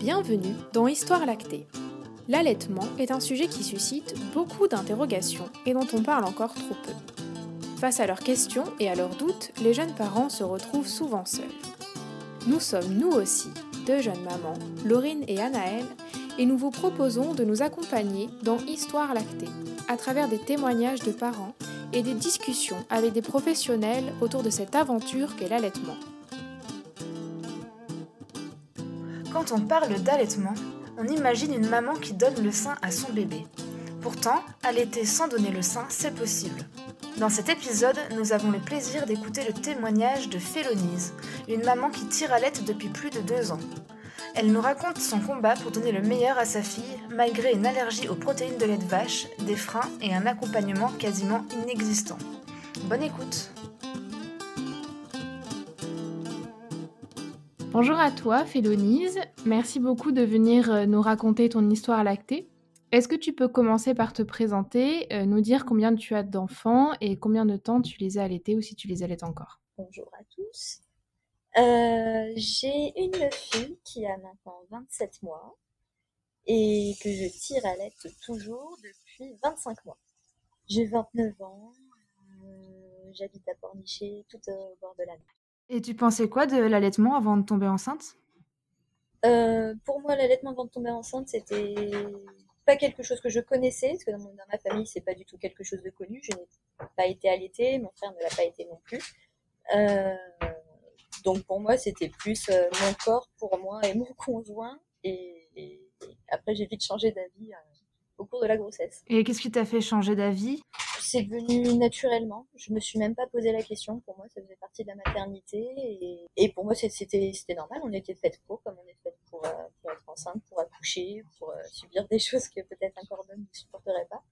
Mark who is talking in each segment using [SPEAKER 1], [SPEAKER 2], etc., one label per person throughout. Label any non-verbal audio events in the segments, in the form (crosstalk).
[SPEAKER 1] Bienvenue dans Histoire lactée. L'allaitement est un sujet qui suscite beaucoup d'interrogations et dont on parle encore trop peu. Face à leurs questions et à leurs doutes, les jeunes parents se retrouvent souvent seuls. Nous sommes nous aussi deux jeunes mamans, Laurine et Anaëlle, et nous vous proposons de nous accompagner dans Histoire lactée, à travers des témoignages de parents et des discussions avec des professionnels autour de cette aventure qu'est l'allaitement.
[SPEAKER 2] On parle d'allaitement, on imagine une maman qui donne le sein à son bébé. Pourtant, allaiter sans donner le sein, c'est possible. Dans cet épisode, nous avons le plaisir d'écouter le témoignage de Félonise, une maman qui tire à l'aide depuis plus de deux ans. Elle nous raconte son combat pour donner le meilleur à sa fille, malgré une allergie aux protéines de lait de vache, des freins et un accompagnement quasiment inexistant. Bonne écoute
[SPEAKER 1] Bonjour à toi, Félonise. Merci beaucoup de venir euh, nous raconter ton histoire lactée. Est-ce que tu peux commencer par te présenter, euh, nous dire combien tu as d'enfants et combien de temps tu les as allaités ou si tu les allaites encore?
[SPEAKER 3] Bonjour à tous. Euh, j'ai une fille qui a maintenant 27 mois et que je tire à l'aide toujours depuis 25 mois. J'ai 29 ans, j'habite à Pornichet, tout au bord de la mer.
[SPEAKER 2] Et tu pensais quoi de l'allaitement avant de tomber enceinte?
[SPEAKER 3] Euh, Pour moi, l'allaitement avant de tomber enceinte, c'était pas quelque chose que je connaissais, parce que dans, dans ma famille, c'est pas du tout quelque chose de connu. Je n'ai pas été allaitée, mon frère ne l'a pas été non plus. Euh, donc pour moi, c'était plus euh, mon corps pour moi et mon (laughs) conjoint. Et, et après, j'ai vite changé d'avis euh, au cours de la grossesse.
[SPEAKER 2] Et qu'est-ce qui t'a fait changer d'avis?
[SPEAKER 3] C'est venu naturellement. Je me suis même pas posé la question. Pour moi, ça faisait partie de la maternité. Et, et pour moi, c'était c'était normal. On était faites pour, comme on est faites pour, euh, pour être enceinte, pour accoucher, pour euh, subir des (laughs) choses que peut-être un corps d'homme ne supporterait pas.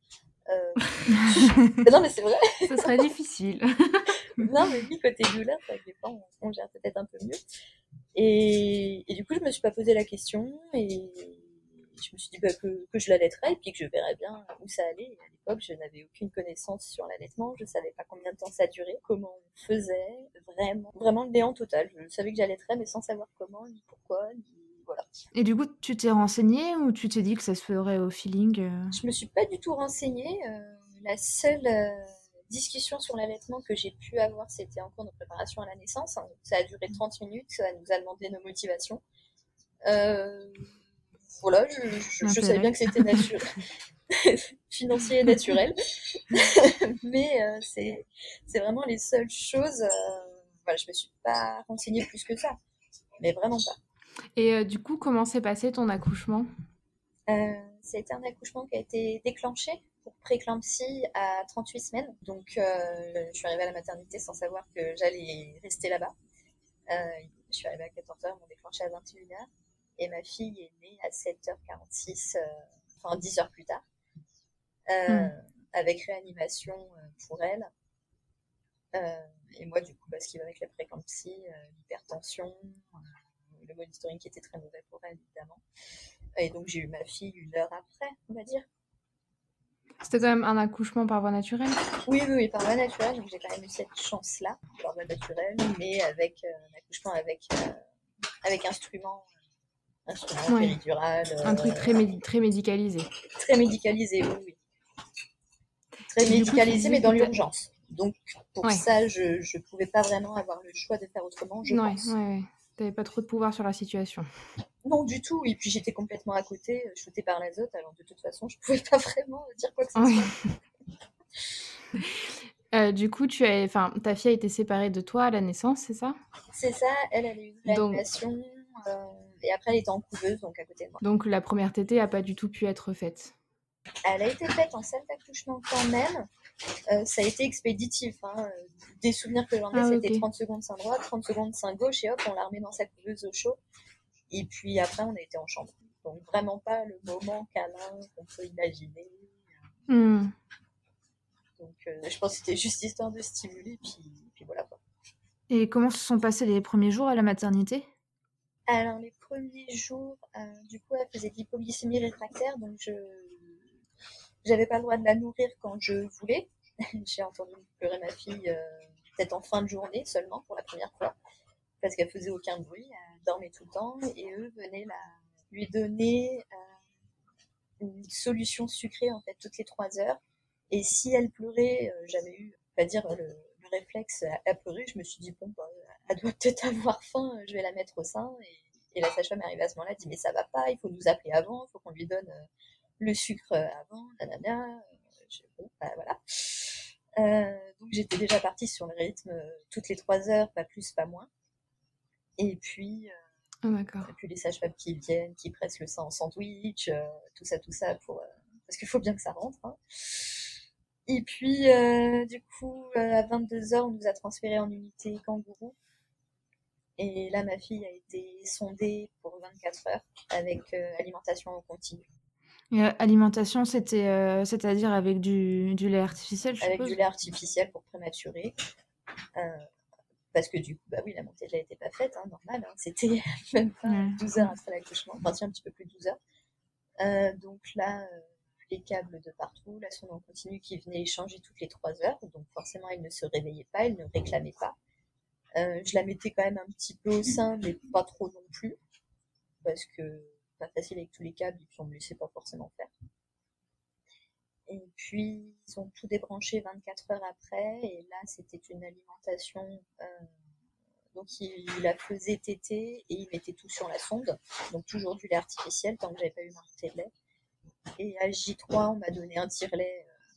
[SPEAKER 3] Euh, (laughs) non, mais c'est vrai.
[SPEAKER 2] Ce serait difficile. (laughs)
[SPEAKER 3] non, mais oui, côté douleur, ça dépend, on, on gère peut-être un peu mieux. Et, et, du coup, je me suis pas posé la question et je me suis dit bah, que, que, je l'allaiterais et puis que je verrais bien où ça allait. Et à l'époque, je n'avais aucune connaissance sur l'allaitement, je savais pas combien de temps ça durait, comment on faisait, vraiment, vraiment le néant total. Je savais que j'allaiterais, mais sans savoir comment, ni pourquoi, ni voilà.
[SPEAKER 2] Et du coup, tu t'es renseignée ou tu t'es dit que ça se ferait au feeling euh
[SPEAKER 3] Je me suis pas du tout renseignée. Euh, la seule euh, discussion sur l'allaitement que j'ai pu avoir, c'était en cours de préparation à la naissance. Hein. Ça a duré 30 minutes, ça nous a demandé nos motivations. Euh, voilà, je, je, je savais bien que c'était naturel, (laughs) financier et naturel, (laughs) mais euh, c'est vraiment les seules choses. Euh, voilà, je me suis pas renseignée plus que ça, mais vraiment pas.
[SPEAKER 1] Et euh, du coup, comment s'est passé ton accouchement?
[SPEAKER 3] Euh, a été un accouchement qui a été déclenché pour préclampsie à 38 semaines. Donc, euh, je suis arrivée à la maternité sans savoir que j'allais rester là-bas. Euh, je suis arrivée à 14h, ils m'ont déclenché à 21h. Et ma fille est née à 7h46, euh, enfin 10 heures plus tard, mm. avec réanimation pour elle. et moi, du coup, parce qu'il va avec la préclampsie, l'hypertension, le monitoring qui était très mauvais pour elle, évidemment. Et donc, j'ai eu ma fille une heure après, on va dire.
[SPEAKER 1] C'était quand même un accouchement par voie naturelle
[SPEAKER 3] Oui, oui, oui par voie naturelle. Donc, j'ai quand même eu cette chance-là, par voie naturelle, mais avec euh, un accouchement avec, euh, avec instrument, instrument ouais. péridural. Euh,
[SPEAKER 1] un truc très, médi très médicalisé. (laughs)
[SPEAKER 3] Très médicalisé, oui, oui. Très Et médicalisé, coup, mais dans l'urgence. Donc, pour ouais. ça, je ne pouvais pas vraiment avoir le choix de faire autrement, je
[SPEAKER 1] ouais,
[SPEAKER 3] pense.
[SPEAKER 1] Ouais, T'avais pas trop de pouvoir sur la situation.
[SPEAKER 3] Non, du tout. Et puis j'étais complètement à côté, shootée par l'azote. Alors de toute façon, je (laughs) pouvais pas vraiment dire quoi que ce soit. (laughs)
[SPEAKER 1] euh, du coup, tu as, enfin, ta fille a été séparée de toi à la naissance, c'est ça?
[SPEAKER 3] C'est ça. Elle, elle a eu une réanimation. Donc... Euh, et après, elle était en couveuse, donc à côté de moi.
[SPEAKER 1] Donc la première tétée a pas du tout pu être faite.
[SPEAKER 3] Elle a été faite en salle d'accouchement quand même. Euh, ça a été expéditif. Hein. Des souvenirs que j'en ai, ah, c'était okay. 30 secondes sein droit, 30 secondes sein gauche, et hop, on l'a remis dans sa couveuse au chaud. Et puis après, on a été en chambre. Donc vraiment pas le moment câlin qu'on peut imaginer.
[SPEAKER 1] Mm.
[SPEAKER 3] Donc euh, je pense que c'était juste histoire de stimuler, puis, puis voilà quoi.
[SPEAKER 2] Et comment se sont passés les premiers jours à la maternité?
[SPEAKER 3] Alors les premiers jours, euh, du coup, elle faisait de l'hypoglycémie réfractaire, donc je j'avais pas le droit de la nourrir quand je voulais. (laughs) J'ai entendu pleurer ma fille euh, peut-être en fin de journée seulement pour la première fois, parce qu'elle faisait aucun bruit, elle dormait tout le temps, et eux venaient la, lui donner une solution sucrée en fait toutes les trois heures. Et si elle pleurait, j'avais eu, on va dire, le, réflexe à, pleurer. Je me suis dit, bon, bah, elle doit peut-être (laughs) avoir faim, je vais la mettre au sein. La sage-femme est arrivée à ce moment-là, dit, mais ça va pas, il faut nous appeler avant, il faut qu'on lui donne le sucre avant, nanana. bon, bah, voilà. donc j'étais déjà partie sur le rythme toutes les trois heures, pas plus, pas moins. Et puis,
[SPEAKER 1] ah, d'accord.
[SPEAKER 3] Et puis les sages-femmes qui viennent, qui pressent le sein en sandwich, euh, tout ça, tout ça, pour, euh, parce qu'il faut bien que ça rentre. Hein. Et puis, euh, du coup, à 22h, on nous a transférés en unité kangourou. Et là, ma fille a été sondée pour 24 heures avec alimentation en continu.
[SPEAKER 1] alimentation, c'était, c'est-à-dire avec du, du, lait artificiel, je
[SPEAKER 3] Avec du lait artificiel pour prématurer parce que du coup, bah oui, la montée de lait n'était pas faite, hein, normal, hein. c'était (laughs) même pas 12 heures après l'accouchement, enfin un petit peu plus de 12 heures. Euh, donc là, euh, les câbles de partout, la sonde en continu qui venait échanger toutes les 3 heures, donc forcément elle ne se réveillait pas, elle ne réclamait pas. Euh, je la mettais quand même un petit peu au sein, mais pas trop non plus, parce que pas facile avec tous les câbles, et puis on ne me laissait pas forcément faire. Et puis, ils ont tout débranché 24 heures après. Et là, c'était une alimentation. Euh, donc, il, la faisait téter et il mettait tout sur la sonde. Donc, toujours du lait artificiel tant que j'avais pas eu ma de lait. Et à J3, on m'a donné un tire-lait euh,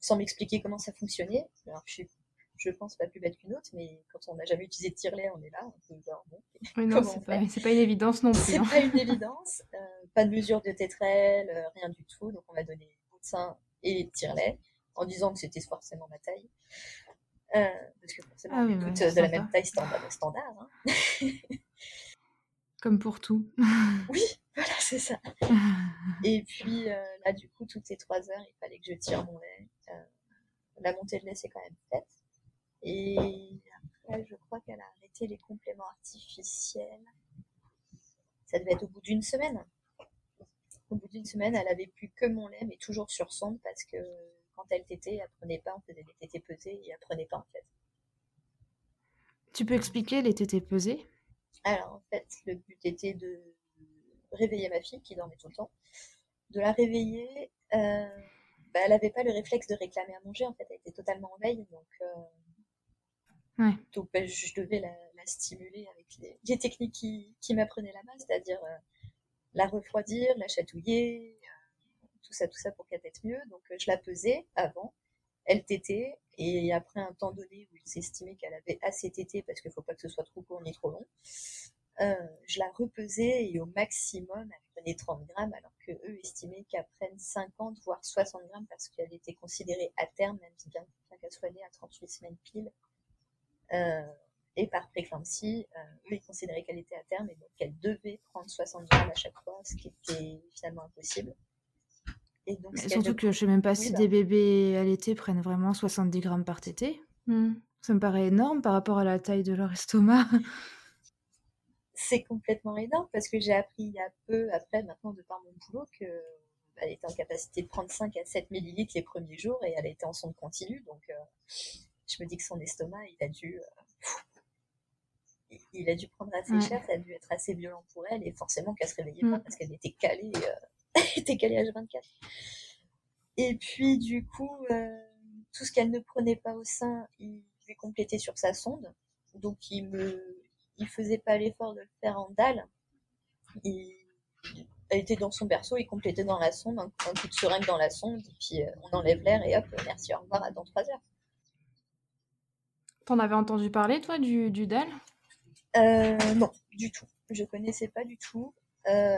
[SPEAKER 3] sans m'expliquer comment ça fonctionnait. Alors, je suis, je pense, pas plus bête qu'une autre, mais quand on n'a jamais utilisé de tire-lait, on est là. On peut dire, bon,
[SPEAKER 1] oui, non, c'est pas, pas, une évidence non plus.
[SPEAKER 3] C'est
[SPEAKER 1] hein.
[SPEAKER 3] pas une évidence. Euh, pas de mesure de tétrelle, rien du tout. Donc, on m'a donné bout de sein et tire-lait en disant que c'était forcément ma taille. Euh, parce que forcément, ah on toutes de la même taille standard. standard hein.
[SPEAKER 1] Comme pour tout. (laughs)
[SPEAKER 3] oui, voilà, c'est ça. (laughs) et puis euh, là, du coup, toutes les trois heures, il fallait que je tire mon lait. Euh, la montée de lait, c'est quand même faite. Et après, je crois qu'elle a arrêté les compléments artificiels. Ça devait être au bout d'une semaine. Au bout d'une semaine, elle avait plus que mon lait, mais toujours sur sonde parce que quand elle tétait, elle prenait pas, on faisait des tétés pesés et elle prenait pas en fait.
[SPEAKER 1] Tu peux expliquer les tétés pesés?
[SPEAKER 3] Alors en fait, le but était de réveiller ma fille qui dormait tout le temps, de la réveiller. Euh, bah, elle n'avait pas le réflexe de réclamer à manger, en fait, elle était totalement en veille, donc, euh, donc bah, je devais la, stimuler avec les, techniques qui, m'apprenaient la base, c'est-à-dire euh, la refroidir, la chatouiller, euh, tout ça, tout ça pour qu'elle tète mieux. Donc euh, je la pesais avant, elle tétait, et après un temps donné où ils s'estimaient qu'elle avait assez tété parce qu'il ne faut pas que ce soit trop court ni trop long, je la repesais et au maximum elle prenait 30 grammes alors que eux estimaient qu'elle prenne 50 voire 60 grammes parce qu'elle était considérée à terme, même si bien, qu'elle soit née à 38 semaines pile. Et par préclampsie, euh, eux, ils considéraient qu'elle était à terme et donc qu'elle devait prendre 60 grammes à chaque fois, ce qui était finalement impossible.
[SPEAKER 1] Et donc, surtout que je sais même pas si bah. des bébés allaités prennent vraiment 70 grammes par tété. Hmm. Ça me paraît énorme par rapport à la taille de leur estomac. (laughs)
[SPEAKER 3] C'est complètement énorme parce que j'ai appris il y a peu, après, maintenant, de par mon boulot, qu'elle bah, était en capacité de prendre 5 à 7 millilitres les premiers jours et elle était en sonde continue. Donc, euh, je me dis que son estomac, il a dû. Euh, il a dû prendre assez cher, ça a dû être assez violent pour elle, et forcément qu'elle se réveillait pas mm. parce qu'elle était calée, euh, (laughs) était calée à 24. Et puis du coup, euh, tout ce qu'elle ne prenait pas au sein, il lui complétait sur sa sonde, donc il me, il faisait pas l'effort de le faire en dalle. Il, elle était dans son berceau, il complétait dans la sonde, un, coup de seringue dans la sonde, et puis euh, on enlève l'air et hop, merci, au revoir, à dans trois heures.
[SPEAKER 1] T'en avais entendu parler, toi, du, du DAL
[SPEAKER 3] euh, non, du tout. Je connaissais pas du tout. Euh,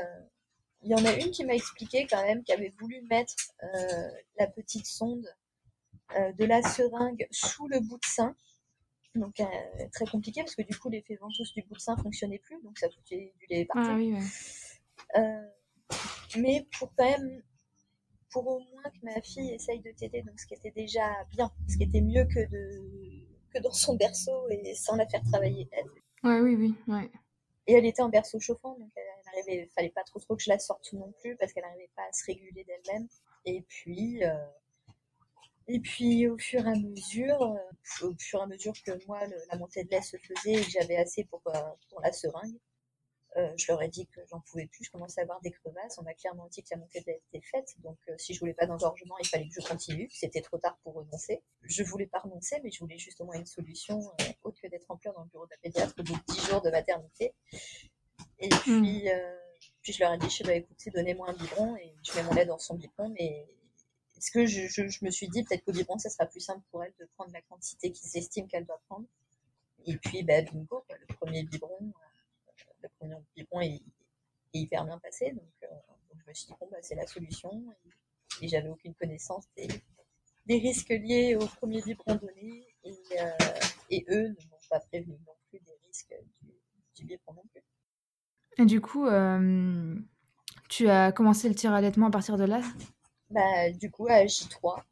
[SPEAKER 3] il y en a une qui m'a expliqué quand même, qui avait voulu mettre euh, la petite sonde de la seringue sous le bout de sein. Donc très compliqué parce que du coup l'effet ventouse du bout de sein fonctionnait plus, donc ça foutait du lait partout. Ah, oui, mais pour quand même, pour au moins que ma fille essaye de t'aider, donc ce qui était déjà bien, ce qui était mieux que de que dans son berceau et sans la faire travailler elle.
[SPEAKER 1] Ouais, oui, oui, ouais.
[SPEAKER 3] Et elle était en berceau chauffant, donc elle arrivait, fallait pas trop trop que je la sorte non plus parce qu'elle n'arrivait pas à se réguler d'elle-même. Et puis, euh, et puis au fur et à mesure, euh, au fur et à mesure que moi la montée de lait se faisait et que j'avais assez pour, euh, pour la seringue, Euh, je leur ai dit que j'en pouvais plus, je commençais à avoir des crevasses. On m'a clairement dit que la montée était faite, donc euh, si je voulais pas d'engorgement, il fallait que je continue. C'était trop tard pour renoncer. Je voulais pas renoncer, mais je voulais juste au moins une solution euh, autre que d'être en pleurs dans le bureau de la pédiatre au bout de 10 jours de maternité. Et hmm. puis, puis je leur ai dit, je bah, écoutez, donnez-moi un biberon et je mets mon lait dans son biberon, mais est-ce que je, je, me suis dit peut-être qu'au biberon, ça sera plus simple pour elle de prendre la quantité qu'ils estiment qu'elle doit prendre. Et puis, bah, bingo, le premier biberon, le premier biberon est, hyper bien passé. Donc, euh, donc, je me suis dit, bon, bah, c'est la solution. Et, j'avais aucune connaissance des, des, risques liés au premier biberon donné. Et, euh, et eux ne m'ont pas prévenu non plus des risques du, du non plus.
[SPEAKER 1] Et du coup, euh, tu as commencé le tir à à partir de là?
[SPEAKER 3] Bah, Du coup, à J3.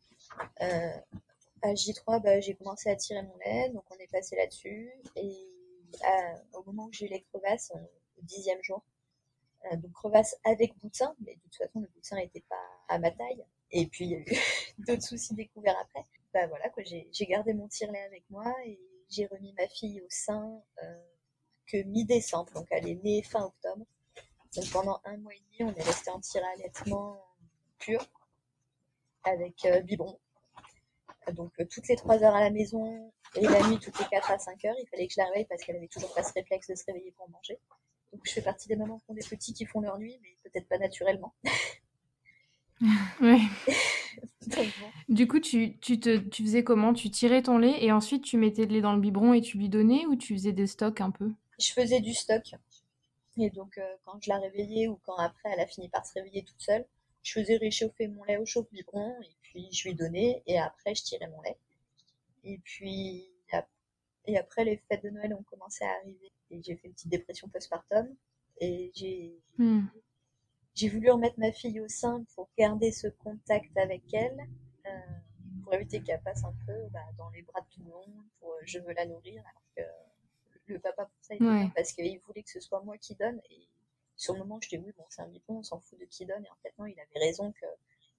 [SPEAKER 3] à J3, bah, j'ai commencé à tirer mon lait, donc on est passé là-dessus. Et au moment où j'ai eu les crevasses, dixième jour. Euh, donc crevasse avec boutin, mais de toute façon le boutin n'était pas à ma taille. Et puis il y a eu (laughs) d'autres soucis découverts après. Bah voilà, j'ai, gardé mon tire-lait avec moi et j'ai remis ma fille au sein euh, que mi-décembre, donc elle est née fin octobre. Donc pendant un mois et demi, on est resté en tir allaitement pur avec euh, biberon. Donc toutes les trois heures à la maison, et la nuit, toutes les 4 à 5 heures, il fallait que je la réveille parce qu'elle avait toujours pas ce réflexe de se réveiller pour manger. Donc je fais partie des mamans qui ont des petits qui font leur nuit, mais peut-être pas naturellement. (laughs)
[SPEAKER 1] ouais. (laughs) Du coup, tu, tu, te, tu faisais comment? Tu tirais ton lait et ensuite tu mettais le lait dans le biberon et tu lui donnais ou tu faisais des stocks un peu?
[SPEAKER 3] Je faisais du stock. Et donc, euh, quand je la réveillais ou quand après elle a fini par se réveiller toute seule, je faisais réchauffer mon lait au chauffe-biberon et puis je lui donnais et après je tirais mon lait. Et puis, et après, les fêtes de Noël ont commencé à arriver. J'ai fait une petite dépression postpartum. Et j'ai, hmm. j'ai voulu remettre ma fille au sein pour garder ce contact avec elle, euh, pour éviter qu'elle passe un peu bah, dans les bras de tout le monde, pour je veux la nourrir, alors que le papa pour ça, il parce qu'il voulait que ce soit moi qui donne. Et sur le moment, je dis oui, bon, c'est un bipon, on s'en fout de qui donne. Et en fait, non, il avait raison que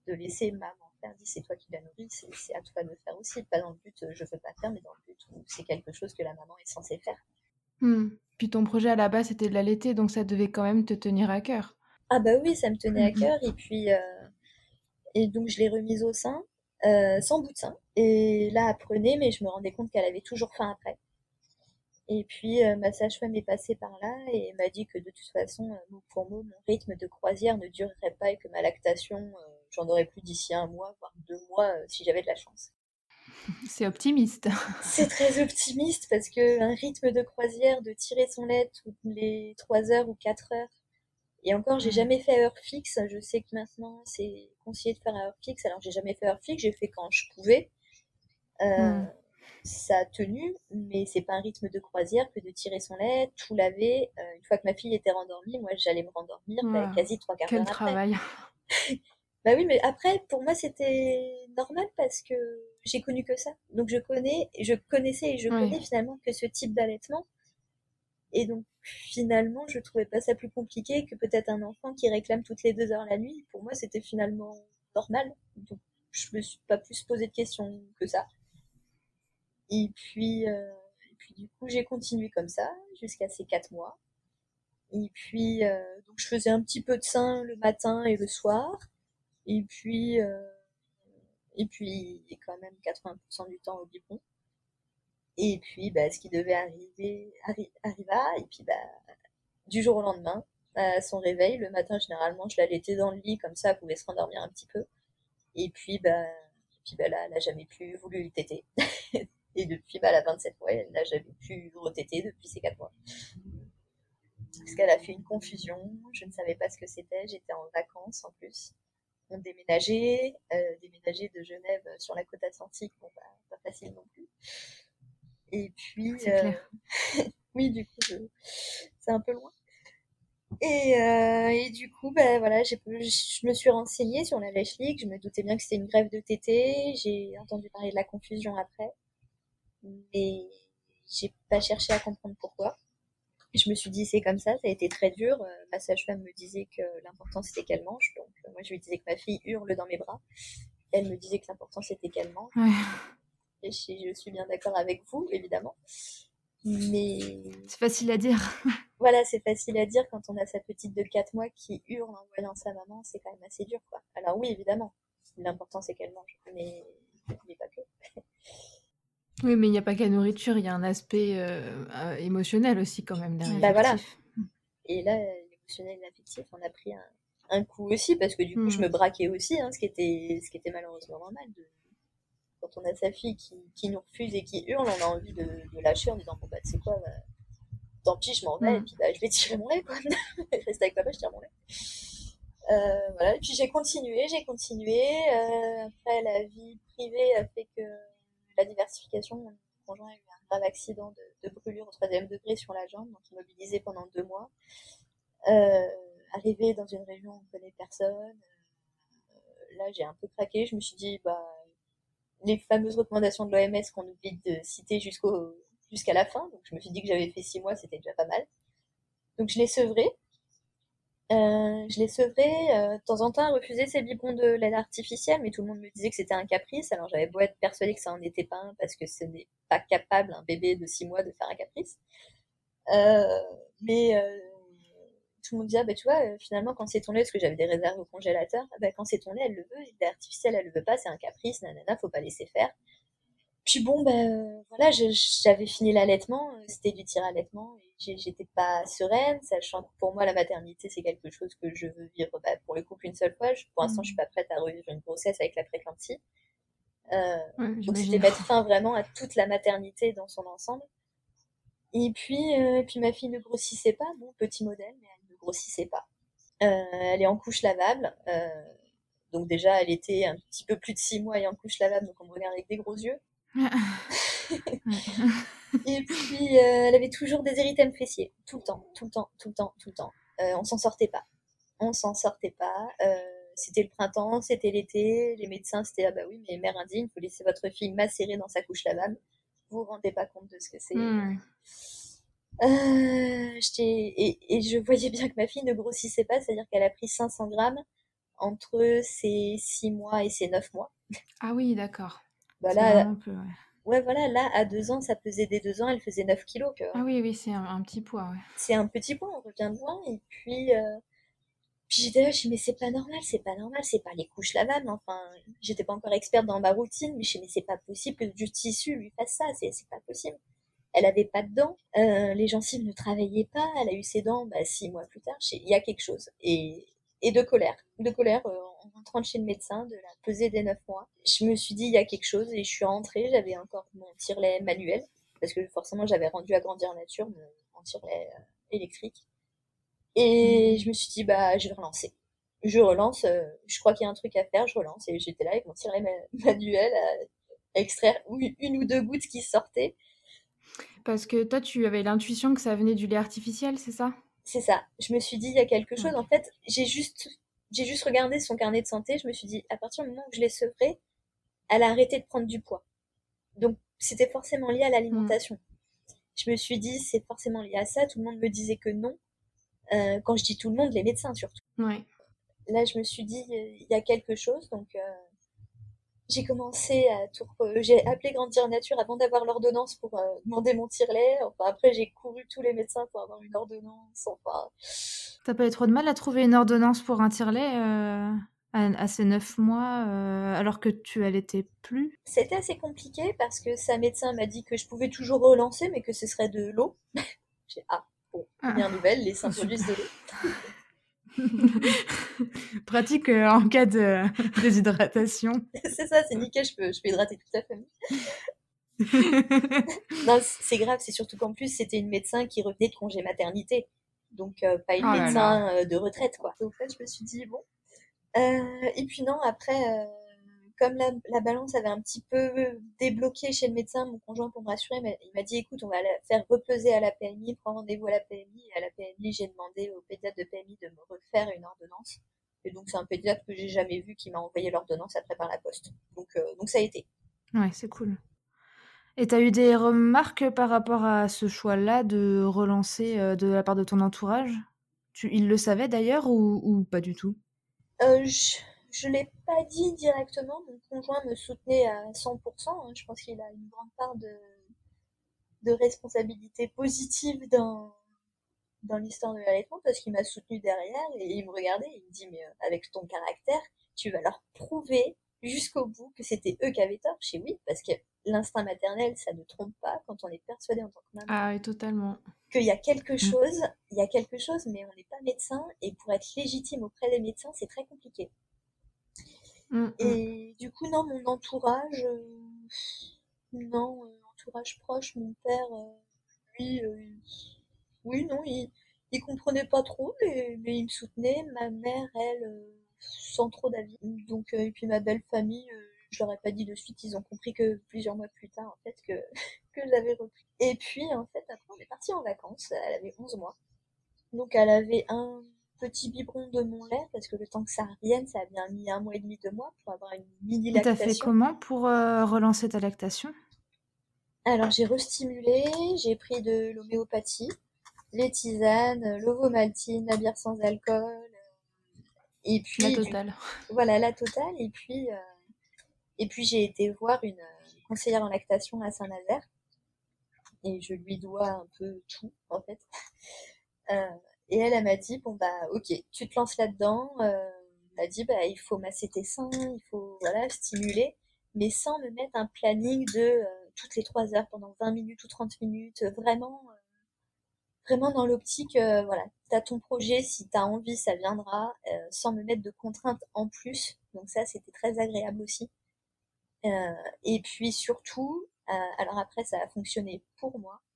[SPEAKER 3] de laisser maman faire, dit c'est toi qui la nourris, c'est à toi de le faire aussi. Pas dans le but je veux pas faire, mais dans le but où c'est quelque chose que la maman est censée faire.
[SPEAKER 1] Hmm. Puis ton projet à la base c'était de l'allaiter, donc ça devait quand même te tenir à cœur.
[SPEAKER 3] Ah bah oui, ça me tenait à mhm. cœur. Et puis, euh, et donc je l'ai remise au sein, euh, sans bout de sein. Et là, elle prenait, mais je me rendais compte qu'elle avait toujours faim après. Et puis, euh, ma sage-femme est passée par là et m'a dit que de toute façon, mot pour mot, mon rythme de croisière ne durerait pas et que ma lactation j'en aurais plus d'ici un mois, voire deux mois, si j'avais de la chance.
[SPEAKER 1] C'est optimiste. (laughs)
[SPEAKER 3] C'est très optimiste parce que un rythme de croisière, de tirer son lait toutes les trois heures ou quatre heures, et encore, j'ai jamais fait heure fixe. Je sais que maintenant, c'est conseillé de faire heure fixe. Alors, j'ai jamais fait heure fixe. J'ai fait quand je pouvais. Euh, hmm. Ça a tenu, mais c'est pas un rythme de croisière que de tirer son lait, tout laver. Euh, une fois que ma fille était rendormie, moi, j'allais me rendormir bah, quasi trois quarts d'heure
[SPEAKER 1] après. travail. (laughs)
[SPEAKER 3] Bah oui, mais après, pour moi, c'était normal parce que j'ai connu que ça. Donc je connais, je connaissais et je connais finalement que ce type d'allaitement. Et donc finalement, je trouvais pas ça plus compliqué que peut-être un enfant qui réclame toutes les deux heures la nuit. Pour moi, c'était finalement normal. Donc je me suis pas plus posé de questions que ça. Et puis, euh, et puis du coup, j'ai continué comme ça jusqu'à ces quatre mois. Et puis, euh, donc je faisais un petit peu de sein le matin et le soir. Et puis, euh, et puis quand même 80% du temps au biberon. Et puis, bah, ce qui devait arriver arriva. Et puis, bah, du jour au lendemain, à son réveil, le matin, généralement, je la l'allaitais dans le lit, comme ça, elle pouvait se rendormir un petit peu. Et puis, bah, puis bah, là, elle n'a jamais plus voulu téter. (laughs) et depuis, bah, la 27 mois, elle n'a jamais pu retéter depuis ces 4 mois. Parce qu'elle a fait une confusion, je ne savais pas ce que c'était, j'étais en vacances en plus ont déménagé, euh, déménagé de Genève sur la côte atlantique, bon, bah, pas facile non plus. Et puis, euh, (laughs) oui, du coup, c'est un peu loin. Et, euh, et, du coup, bah, voilà, je me suis renseignée sur la Lèche League. Je me doutais bien que c'était une grève de TT. J'ai entendu parler de la confusion après. Mais j'ai pas cherché à comprendre pourquoi je me suis dit c'est comme ça, ça a été très dur. Euh, ma sage-femme me disait que l'important c'était qu'elle mange, donc euh, moi je lui disais que ma fille hurle dans mes bras. Elle me disait que l'important c'était qu'elle mange. Et je, suis bien d'accord avec vous, évidemment. Mais
[SPEAKER 1] c'est facile à dire. (laughs)
[SPEAKER 3] voilà, c'est facile à dire quand on a sa petite de 4 mois qui hurle en voyant sa maman, c'est quand même assez dur, quoi. Alors oui, évidemment, l'important c'est qu'elle mange, mais, mais pas que. (laughs)
[SPEAKER 1] Oui, mais il n'y a pas qu'à nourriture, il y a un aspect euh, euh, émotionnel aussi quand même derrière.
[SPEAKER 3] Bah voilà. Et là, l'émotionnel et l'affectif, on a pris un, un, coup aussi parce que du coup, je me hmm. braquais aussi, hein, ce qui était, ce qui était malheureusement normal. De... Quand on a sa fille qui, qui, nous refuse et qui hurle, on a envie de, de lâcher en disant bon bah c'est quoi, bah, tant pis, je m'en vais et hmm. puis bah, je vais tirer mon lait quoi. (laughs) Reste avec papa, je tire mon lait. Euh, voilà. Et puis j'ai continué, j'ai continué. Euh, après, la vie privée a fait que la diversification, mon conjoint a eu un grave accident de, brûlure au troisième degré sur la jambe, donc immobilisé pendant deux mois. Euh, arrivé dans une région où on ne connaît personne, euh, là j'ai un peu craqué. Je me suis dit, bah, les fameuses recommandations de l'OMS qu'on oublie de citer jusqu'au jusqu'à la fin. Donc je me suis dit que j'avais fait six mois, c'était déjà pas mal. Donc je l'ai sevré. Euh, je l'ai sevré euh, de temps en temps refuser ces biberons de laine artificielle, mais tout le monde me disait que c'était un caprice. Alors j'avais beau être persuadée que ça en était pas un parce que ce n'est pas capable un bébé de 6 mois de faire un caprice. Euh, mais tout le monde disait, bah, tu vois, finalement quand c'est ton lait, parce que j'avais des réserves au congélateur, bah, quand c'est ton lait, elle le veut, lait artificiel, elle le veut pas, c'est un caprice, nanana, faut pas laisser faire. Puis bon, ben voilà, j'avais fini l'allaitement, euh, c'était du tir allaitement, et j'étais pas sereine, sachant que pour moi la maternité c'est quelque chose que je veux vivre bah, pour le couple une seule fois. pour l'instant, je suis mmh. pas prête à revivre une grossesse avec la préclampsie. Euh, donc c'était mettre fin vraiment à toute la maternité dans son ensemble. Et puis, euh, puis ma fille ne grossissait pas, bon petit modèle, mais elle ne grossissait pas. Euh, elle est en couche lavable. donc déjà, elle était un petit peu plus de six mois et en couche lavable, donc on me regarde avec des gros yeux. (laughs) et puis, euh, elle avait toujours des érythèmes fessiers, tout le temps, tout le temps, tout le temps, tout le temps. Euh, on s'en sortait pas. On s'en sortait pas. Euh, c'était le printemps, c'était l'été. Les médecins, c'était ah bah oui, mais mère indigne, faut laisser votre fille macérer dans sa couche lavable. Vous vous rendez pas compte de ce que c'est. Hmm. et, et, je voyais bien que ma fille ne grossissait pas, c'est-à-dire qu'elle a pris 500 grammes entre ses 6 mois et ses 9 mois.
[SPEAKER 1] Ah oui, d'accord.
[SPEAKER 3] Voilà. Bah ouais. voilà, là, à deux ans, ça pesait des deux ans, elle faisait 9 kilos.
[SPEAKER 1] Ah oui, oui, c'est un, petit poids,
[SPEAKER 3] C'est un petit poids, on revient de loin. Et puis, euh, puis j'étais là, je dis, mais c'est pas normal, c'est pas normal, c'est pas les couches lavables. Enfin, j'étais pas encore experte dans ma routine, mais je dis, mais c'est pas possible que du tissu lui fasse ça, c'est pas possible. Elle avait pas de dents, euh, les gencives ne travaillaient pas, elle a eu ses dents bah, six mois plus tard. Il y a quelque chose. Et, et de colère. De colère, euh, en rentrant chez le médecin, de la peser des 9 mois. Je me suis dit, il y a quelque chose, et je suis rentrée, j'avais encore mon tire-lait manuel, parce que forcément, j'avais rendu à grandir nature mon, tire-lait euh, électrique. Et je me suis dit, bah, je vais relancer. Je relance, euh, je crois qu'il y a un truc à faire, je relance, et j'étais là avec mon tire-lait (laughs) manuel à extraire une ou deux gouttes qui sortaient.
[SPEAKER 1] Parce que toi, tu avais l'intuition que ça venait du lait artificiel, c'est ça?
[SPEAKER 3] C'est ça. Je me suis dit, il y a quelque chose. En fait, j'ai juste, j'ai juste regardé son carnet de santé. Je me suis dit, à partir du moment où je l'ai sevré, elle a arrêté de prendre du poids. Donc, c'était forcément lié à l'alimentation. Je me suis dit, c'est forcément lié à ça. Tout le monde me disait que non. Euh, quand je dis tout le monde, les médecins surtout. Là, je me suis dit, il y a quelque chose. Donc, euh, j'ai commencé à tout. J'ai appelé Grandir Nature avant d'avoir l'ordonnance pour euh, demander mon tire-lait. Enfin, après, j'ai couru tous les médecins pour avoir une ordonnance. Enfin.
[SPEAKER 1] T'as pas eu trop de mal à trouver une ordonnance pour un tire-lait euh, à, ces neuf mois euh, alors que tu allaitais plus?
[SPEAKER 3] C'était assez compliqué parce que sa médecin m'a dit que je pouvais toujours relancer, mais que ce serait de l'eau. (laughs) j'ai ah bon, bien ah. nouvelle, les seins de l'eau. (laughs)
[SPEAKER 1] Pratique euh, en cas de (laughs) déshydratation.
[SPEAKER 3] c'est ça, c'est nickel, je peux, je peux hydrater toute la famille. (laughs) non, c'est grave, c'est surtout qu'en plus, c'était une médecin qui revenait de congé maternité. Donc, euh, pas une oh médecin euh, de retraite, quoi. Donc, en fait, je me suis dit, bon. et puis, non, après, comme la, balance avait un petit peu débloqué chez le médecin, mon conjoint, pour me rassurer, il m'a dit écoute, on va la faire repeser à la PMI, prendre rendez-vous à la PMI. Et à la PMI, j'ai demandé au pédiatre de PMI de me refaire une ordonnance. Et donc, c'est un pédiatre que j'ai jamais vu qui m'a envoyé l'ordonnance après par la poste. Donc, euh, donc ça a été.
[SPEAKER 1] Ouais, c'est cool. Et tu as eu des remarques par rapport à ce choix-là de relancer euh, de la part de ton entourage? Tu, Il le savait d'ailleurs ou, pas du tout?
[SPEAKER 3] Euh, je l'ai pas dit directement, mon conjoint me soutenait à 100%. Hein. Je pense qu'il a une grande part de, de responsabilité positive dans, dans l'histoire de l'allaitement parce qu'il m'a soutenu derrière et il me regardait et il me dit mais avec ton caractère, tu vas leur prouver jusqu'au bout que c'était eux qui avaient tort. Chez oui, parce que l'instinct maternel, ça ne trompe pas quand on est persuadé en tant que maman.
[SPEAKER 1] Ah oui, totalement.
[SPEAKER 3] Qu'il y a quelque mm. chose, il y a quelque chose, mais on n'est pas médecin et pour être légitime auprès des médecins, c'est très compliqué. Mm, mm. Et du coup, non, mon entourage, euh, non, euh, entourage proche, mon père, euh, lui, oui, non, il, il comprenait pas trop, mais, mais il me soutenait. Ma mère, elle, sans trop d'avis. Donc, et puis ma belle famille, je leur pas dit de suite, ils ont compris que plusieurs mois plus tard, en fait, que, (laughs) que j'avais repris. Et puis, en fait, après, on est parti en vacances, elle avait 11 mois. Donc, elle avait un petit biberon de mon lait, parce que le temps que ça revienne, ça a bien mis un mois et demi, deux mois, pour avoir une mini lactation.
[SPEAKER 1] T'as fait comment pour euh, relancer ta lactation?
[SPEAKER 3] Alors, j'ai restimulé, j'ai pris de l'homéopathie, les tisanes, l'ovomaltine, la bière sans alcool, et puis...
[SPEAKER 1] La totale.
[SPEAKER 3] voilà, la totale, et puis... Euh, et puis j'ai été voir une conseillère en lactation à Saint-Nazaire et je lui dois un peu tout en fait. Euh, et elle, m'a dit bon bah ok, tu te lances là-dedans. Euh, elle m'a dit bah il faut masser tes seins, il faut voilà stimuler, mais sans me mettre un planning de euh, toutes les 3 heures pendant 20 minutes ou 30 minutes, vraiment vraiment dans l'optique voilà, tu as ton projet, si tu as envie, ça viendra, sans me mettre de contraintes en plus. Donc ça, c'était très agréable aussi. Euh, et puis surtout, euh, alors après ça a fonctionné pour moi, euh,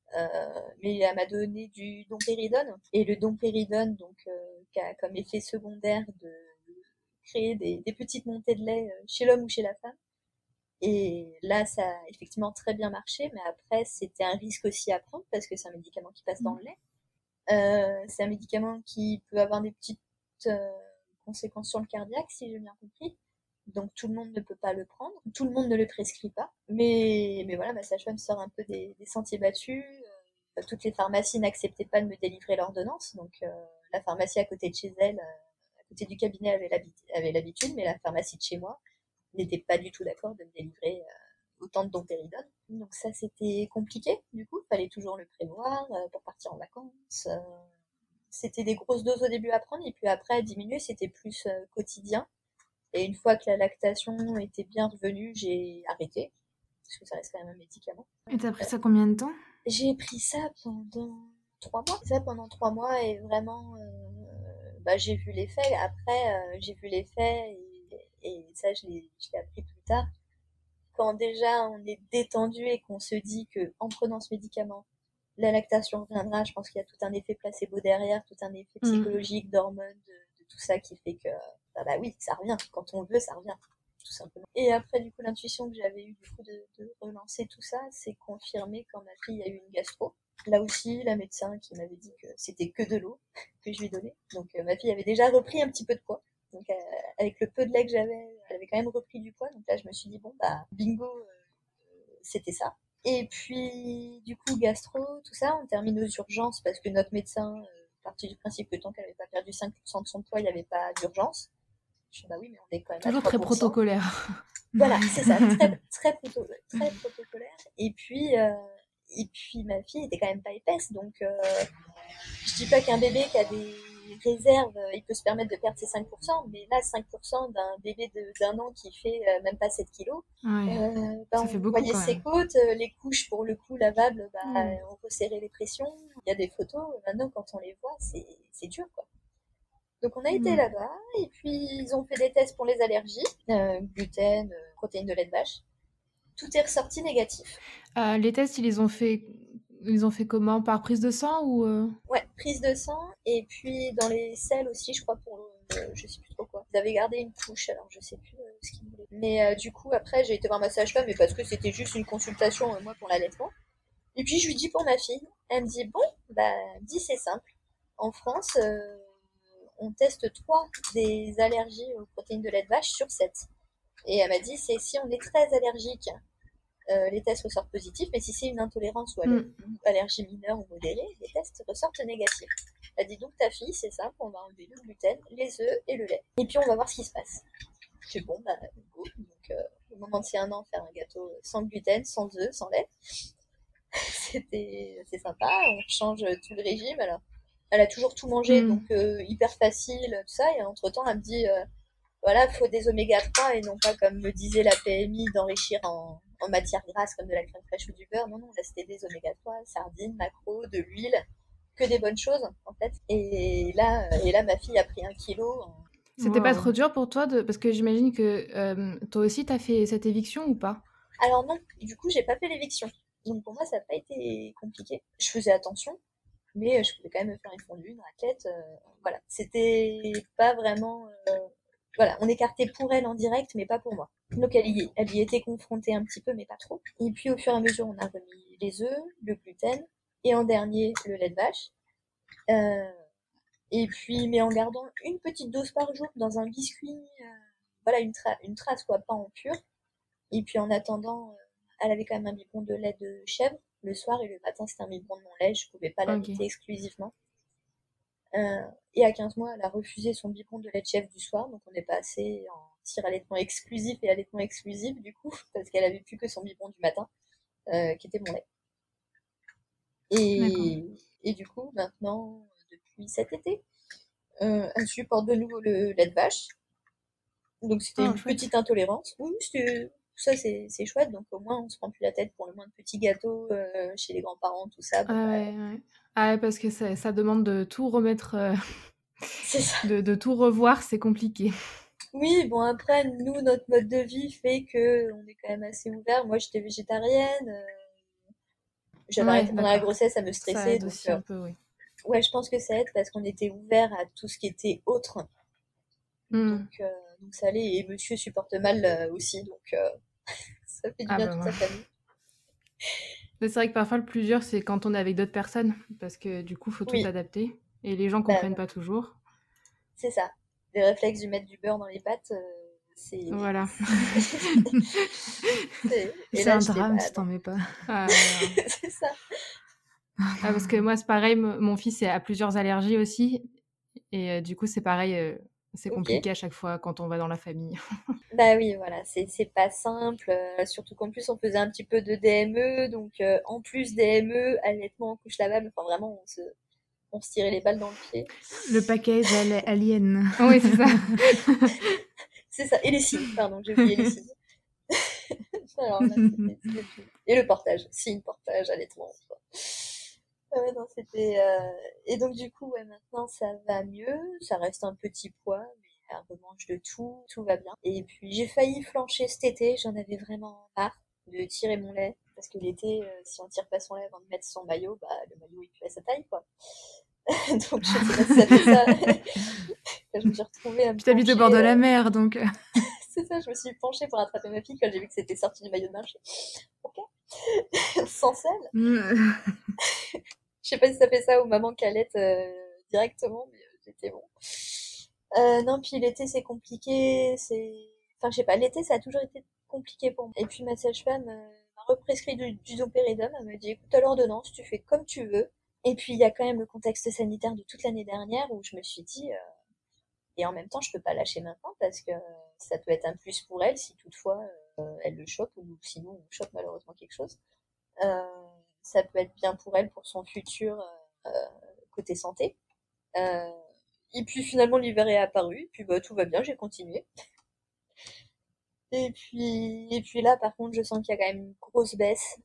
[SPEAKER 3] mais elle m'a donné du dompéridone. Et le dompéridone, donc, qui a comme effet secondaire de créer des, petites montées de lait chez l'homme ou chez la femme. Et là, ça a effectivement très bien marché, mais après, c'était un risque aussi à prendre parce que c'est un médicament qui passe dans le lait. Euh, c'est un médicament qui peut avoir des petites conséquences sur le cardiaque, si j'ai bien compris donc tout le monde ne peut pas le prendre, tout le monde ne le prescrit pas. Mais, mais voilà, ma sage-femme sort un peu des, sentiers battus. Euh, toutes les pharmacies n'acceptaient pas de me délivrer l'ordonnance, donc euh, la pharmacie à côté de chez elle, euh, à côté du cabinet avait l'habitude, mais la pharmacie de chez moi n'était pas du tout d'accord de me délivrer autant de dompéridone. Donc ça c'était compliqué, du coup, il fallait toujours le prévoir pour partir en vacances. c'était des grosses doses au début à prendre, et puis après à diminuer, c'était plus quotidien. Et une fois que la lactation était bien revenue, j'ai arrêté, parce que ça reste quand même un médicament.
[SPEAKER 1] Et t'as pris ça combien de temps?
[SPEAKER 3] J'ai pris ça pendant trois mois. Ça pendant trois mois et vraiment, euh, bah, j'ai vu l'effet. Après, euh, j'ai vu l'effet et, et, ça, je l'ai appris plus tard. Quand déjà on est détendu et qu'on se dit que en prenant ce médicament, la lactation reviendra, je pense qu'il y a tout un effet placebo derrière, tout un effet mmh. psychologique, d'hormones, de, tout ça qui fait que bah, bah, oui, ça revient. Quand on veut, ça revient. Tout simplement. Et après, du coup, l'intuition que j'avais eue du coup de, relancer tout ça, c'est confirmé quand ma fille a eu une gastro. Là aussi, la médecin qui m'avait dit que c'était que de l'eau que je lui donnais. Donc euh, ma fille avait déjà repris un petit peu de poids. Donc euh, avec le peu de lait que j'avais, elle avait quand même repris du poids. Donc là, je me suis dit bon bah bingo, euh, c'était ça. Et puis du coup gastro, tout ça, on termine aux urgences parce que notre médecin partit du principe que tant qu'elle n'avait pas perdu 5% de son poids, il n'y avait pas d'urgence. Je bah oui, mais on est quand même
[SPEAKER 1] Toujours très protocolaire. (laughs)
[SPEAKER 3] Voilà, c'est ça, très, (laughs) très, très, protocolaire. Et puis, euh, et puis ma fille était quand même pas épaisse, donc euh, je dis pas qu'un bébé qui a des réserves, il peut se permettre de perdre ses 5%, mais là, 5% d'un bébé d'un an qui fait euh, même pas 7 kilos,
[SPEAKER 1] euh, bah, ça fait beaucoup,
[SPEAKER 3] voyait ses côtes, les couches pour le coup lavables, bah, mm. on resserrait les pressions. Il y a des photos, maintenant quand on les voit, c'est dur quoi. Donc on a été hmm. là-bas et puis ils ont fait des tests pour les allergies, euh, gluten, euh, protéines de lait de vache. Tout est ressorti négatif.
[SPEAKER 1] Euh, les tests, ils les ont fait, ils ont fait comment? Par prise de sang ou
[SPEAKER 3] Ouais, prise de sang et puis dans les selles aussi, je crois pour, je sais plus trop quoi. Ils avaient gardé une couche, alors je sais plus ce qu'ils voulaient. Mais du coup après j'ai été voir ma sage-femme, mais parce que c'était juste une consultation moi pour l'allaitement. Et puis je lui dis pour ma fille, elle me dit bon, bah dis c'est simple. En France on teste trois des allergies aux protéines de lait de vache sur 7. Et elle m'a dit, c'est si on est très allergique, euh, les tests ressortent positifs, mais si c'est une intolérance ou mm. allergie mineure ou modérée, les tests ressortent négatifs. Elle a dit donc ta fille, c'est simple, on va enlever le gluten, les œufs et le lait. Et puis on va voir ce qui se passe. Je bon, bah, go. Donc, euh, au moment de ses un an, faire un gâteau sans gluten, sans œufs, sans lait. (laughs) C'était, sympa, on change tout le régime. Alors, elle a toujours tout mangé,
[SPEAKER 1] Mm.
[SPEAKER 3] donc euh, hyper facile, tout ça. Et entre temps, elle me dit, euh, voilà, faut des oméga 3 et non pas comme me disait la PMI d'enrichir en, en matière grasse comme de la crème fraîche ou du beurre. Non, non, là c'était des oméga 3, sardines, maquereaux, de l'huile, que des bonnes choses en fait. Et là, et là, ma fille a pris un kilo. en-
[SPEAKER 1] C'était pas trop dur pour toi de... Parce que j'imagine que euh, toi aussi, t'as fait cette éviction ou pas?
[SPEAKER 3] Alors non, du coup, j'ai pas fait l'éviction. Donc pour moi, ça n'a pas été compliqué. Je faisais attention, mais euh, je pouvais quand même me faire une fondue, une raclette. euh, voilà, c'était pas vraiment. euh, Voilà, on écartait pour elle en direct, mais pas pour moi. Donc elle y, elle y était confrontée un petit peu, mais pas trop. Et puis au fur et à mesure, on a remis les œufs, le gluten, et en dernier, le lait de vache. Et puis, mais en gardant une petite dose par jour dans un biscuit, voilà, une, tra- une trace, quoi, pas en pur. Et puis en attendant, elle avait quand même un biberon de lait de chèvre le soir et le matin c'était un biberon de mon lait, je pouvais pas l'habiter exclusivement. Euh, et à 15 mois, elle a refusé son biberon de lait de chèvre du soir, donc on est passé en tir allaitement exclusif et allaitement exclusif du coup, (laughs) parce qu'elle avait plus que son biberon du matin, euh, qui était mon lait. Et, et du coup, maintenant, depuis cet été, euh, elle supporte de nouveau le lait de vache. Donc c'était
[SPEAKER 1] Ah,
[SPEAKER 3] une
[SPEAKER 1] chouette.
[SPEAKER 3] petite intolérance. Oui, c'était- ça c'est chouette, donc au moins on se prend plus la tête pour le moins de petits gâteaux euh, chez les grands-parents, tout ça.
[SPEAKER 1] Ah
[SPEAKER 3] bah,
[SPEAKER 1] ouais, ouais. Ah ouais, parce que ça, ça demande de tout remettre, euh, (laughs)
[SPEAKER 3] ça.
[SPEAKER 1] de, de tout revoir, c'est compliqué.
[SPEAKER 3] Oui, bon après, nous, notre mode de vie fait que on est quand même assez ouvert. Moi, j'étais végétarienne. euh, J'avais
[SPEAKER 1] Ouais,
[SPEAKER 3] pendant la grossesse, ça me stressait. Donc,
[SPEAKER 1] aussi
[SPEAKER 3] euh,
[SPEAKER 1] un peu, oui.
[SPEAKER 3] ouais, je pense que ça aide parce qu'on était ouvert à tout ce qui était autre.
[SPEAKER 1] Hmm.
[SPEAKER 3] Donc, donc ça allait. Et monsieur supporte mal euh, aussi, donc euh, (laughs) ça fait du
[SPEAKER 1] Ah
[SPEAKER 3] bien
[SPEAKER 1] bah
[SPEAKER 3] toute
[SPEAKER 1] ouais.
[SPEAKER 3] sa famille.
[SPEAKER 1] Mais c'est vrai que parfois le plus dur, c'est quand on est avec d'autres personnes, parce que du coup, faut tout
[SPEAKER 3] Oui.
[SPEAKER 1] adapter. Et les gens
[SPEAKER 3] Bah,
[SPEAKER 1] comprennent pas toujours.
[SPEAKER 3] C'est ça. Le réflexe du mettre du beurre dans les pâtes, euh, c'est.
[SPEAKER 1] Voilà. (laughs) (laughs)
[SPEAKER 3] c'est-
[SPEAKER 1] un drame
[SPEAKER 3] pas-
[SPEAKER 1] si t'en mets pas. Ah,
[SPEAKER 3] c'est ça.
[SPEAKER 1] Ah, parce que moi, c'est pareil, mon fils a plusieurs allergies aussi. Et euh, du coup, c'est pareil, euh, c'est compliqué à chaque fois quand on va dans la famille. (laughs)
[SPEAKER 3] Bah oui, voilà, c'est pas simple. euh, surtout qu'en plus, on faisait un petit peu de DME. Donc, euh, en plus DME, allaitement en couche lavable, enfin vraiment, on se, on se tirait les balles dans le pied.
[SPEAKER 2] Le package ali- alien. (laughs)
[SPEAKER 1] oui, c'est ça. (laughs)
[SPEAKER 3] C'est ça. Et les signes, pardon, j'ai oublié les signes. Alors là. Et le portage, signe, portage, allaitement. quoi. Ouais, non, c'était. euh, Et donc, du coup, ouais, maintenant, ça va mieux. Ça reste un petit poids, mais elle remange de tout, tout va bien. Et puis, j'ai failli flancher cet été. J'en avais vraiment marre de tirer mon lait. Parce que l'été, euh, si on tire pas son lait avant de mettre son maillot, bah, le maillot, il pue à sa taille, quoi. (laughs) donc, je sais pas si ça fait ça. (laughs) je me suis retrouvée à me
[SPEAKER 2] Tu habites au bord de
[SPEAKER 3] euh,
[SPEAKER 2] la mer, donc. euh, (laughs)
[SPEAKER 3] c'est ça, je me suis penchée pour attraper ma fille quand j'ai vu que c'était sorti du maillot de fais, ok, sans sel. Je sais pas si ça fait ça aux mamans allaitent euh, directement, mais euh, j'étais bon. Euh, non, puis l'été c'est compliqué, c'est... Enfin, je sais pas, l'été ça a toujours été compliqué pour moi. Et puis ma sage-femme euh, m'a represcrit du, du elle me dit écoute à l'ordonnance, tu fais comme tu veux. Et puis il y a quand même le contexte sanitaire de toute l'année dernière où je me suis dit... euh, Et en même temps, je peux pas lâcher maintenant parce que ça peut être un plus pour elle si toutefois euh, elle le chope ou sinon on chope malheureusement quelque chose. Euh, ça peut être bien pour elle pour son futur euh, euh, côté santé. Euh, et puis finalement l'hiver est apparu, et puis bah, tout va bien, j'ai continué. Et puis, et puis là, par contre, je sens qu'il y a quand même une grosse baisse.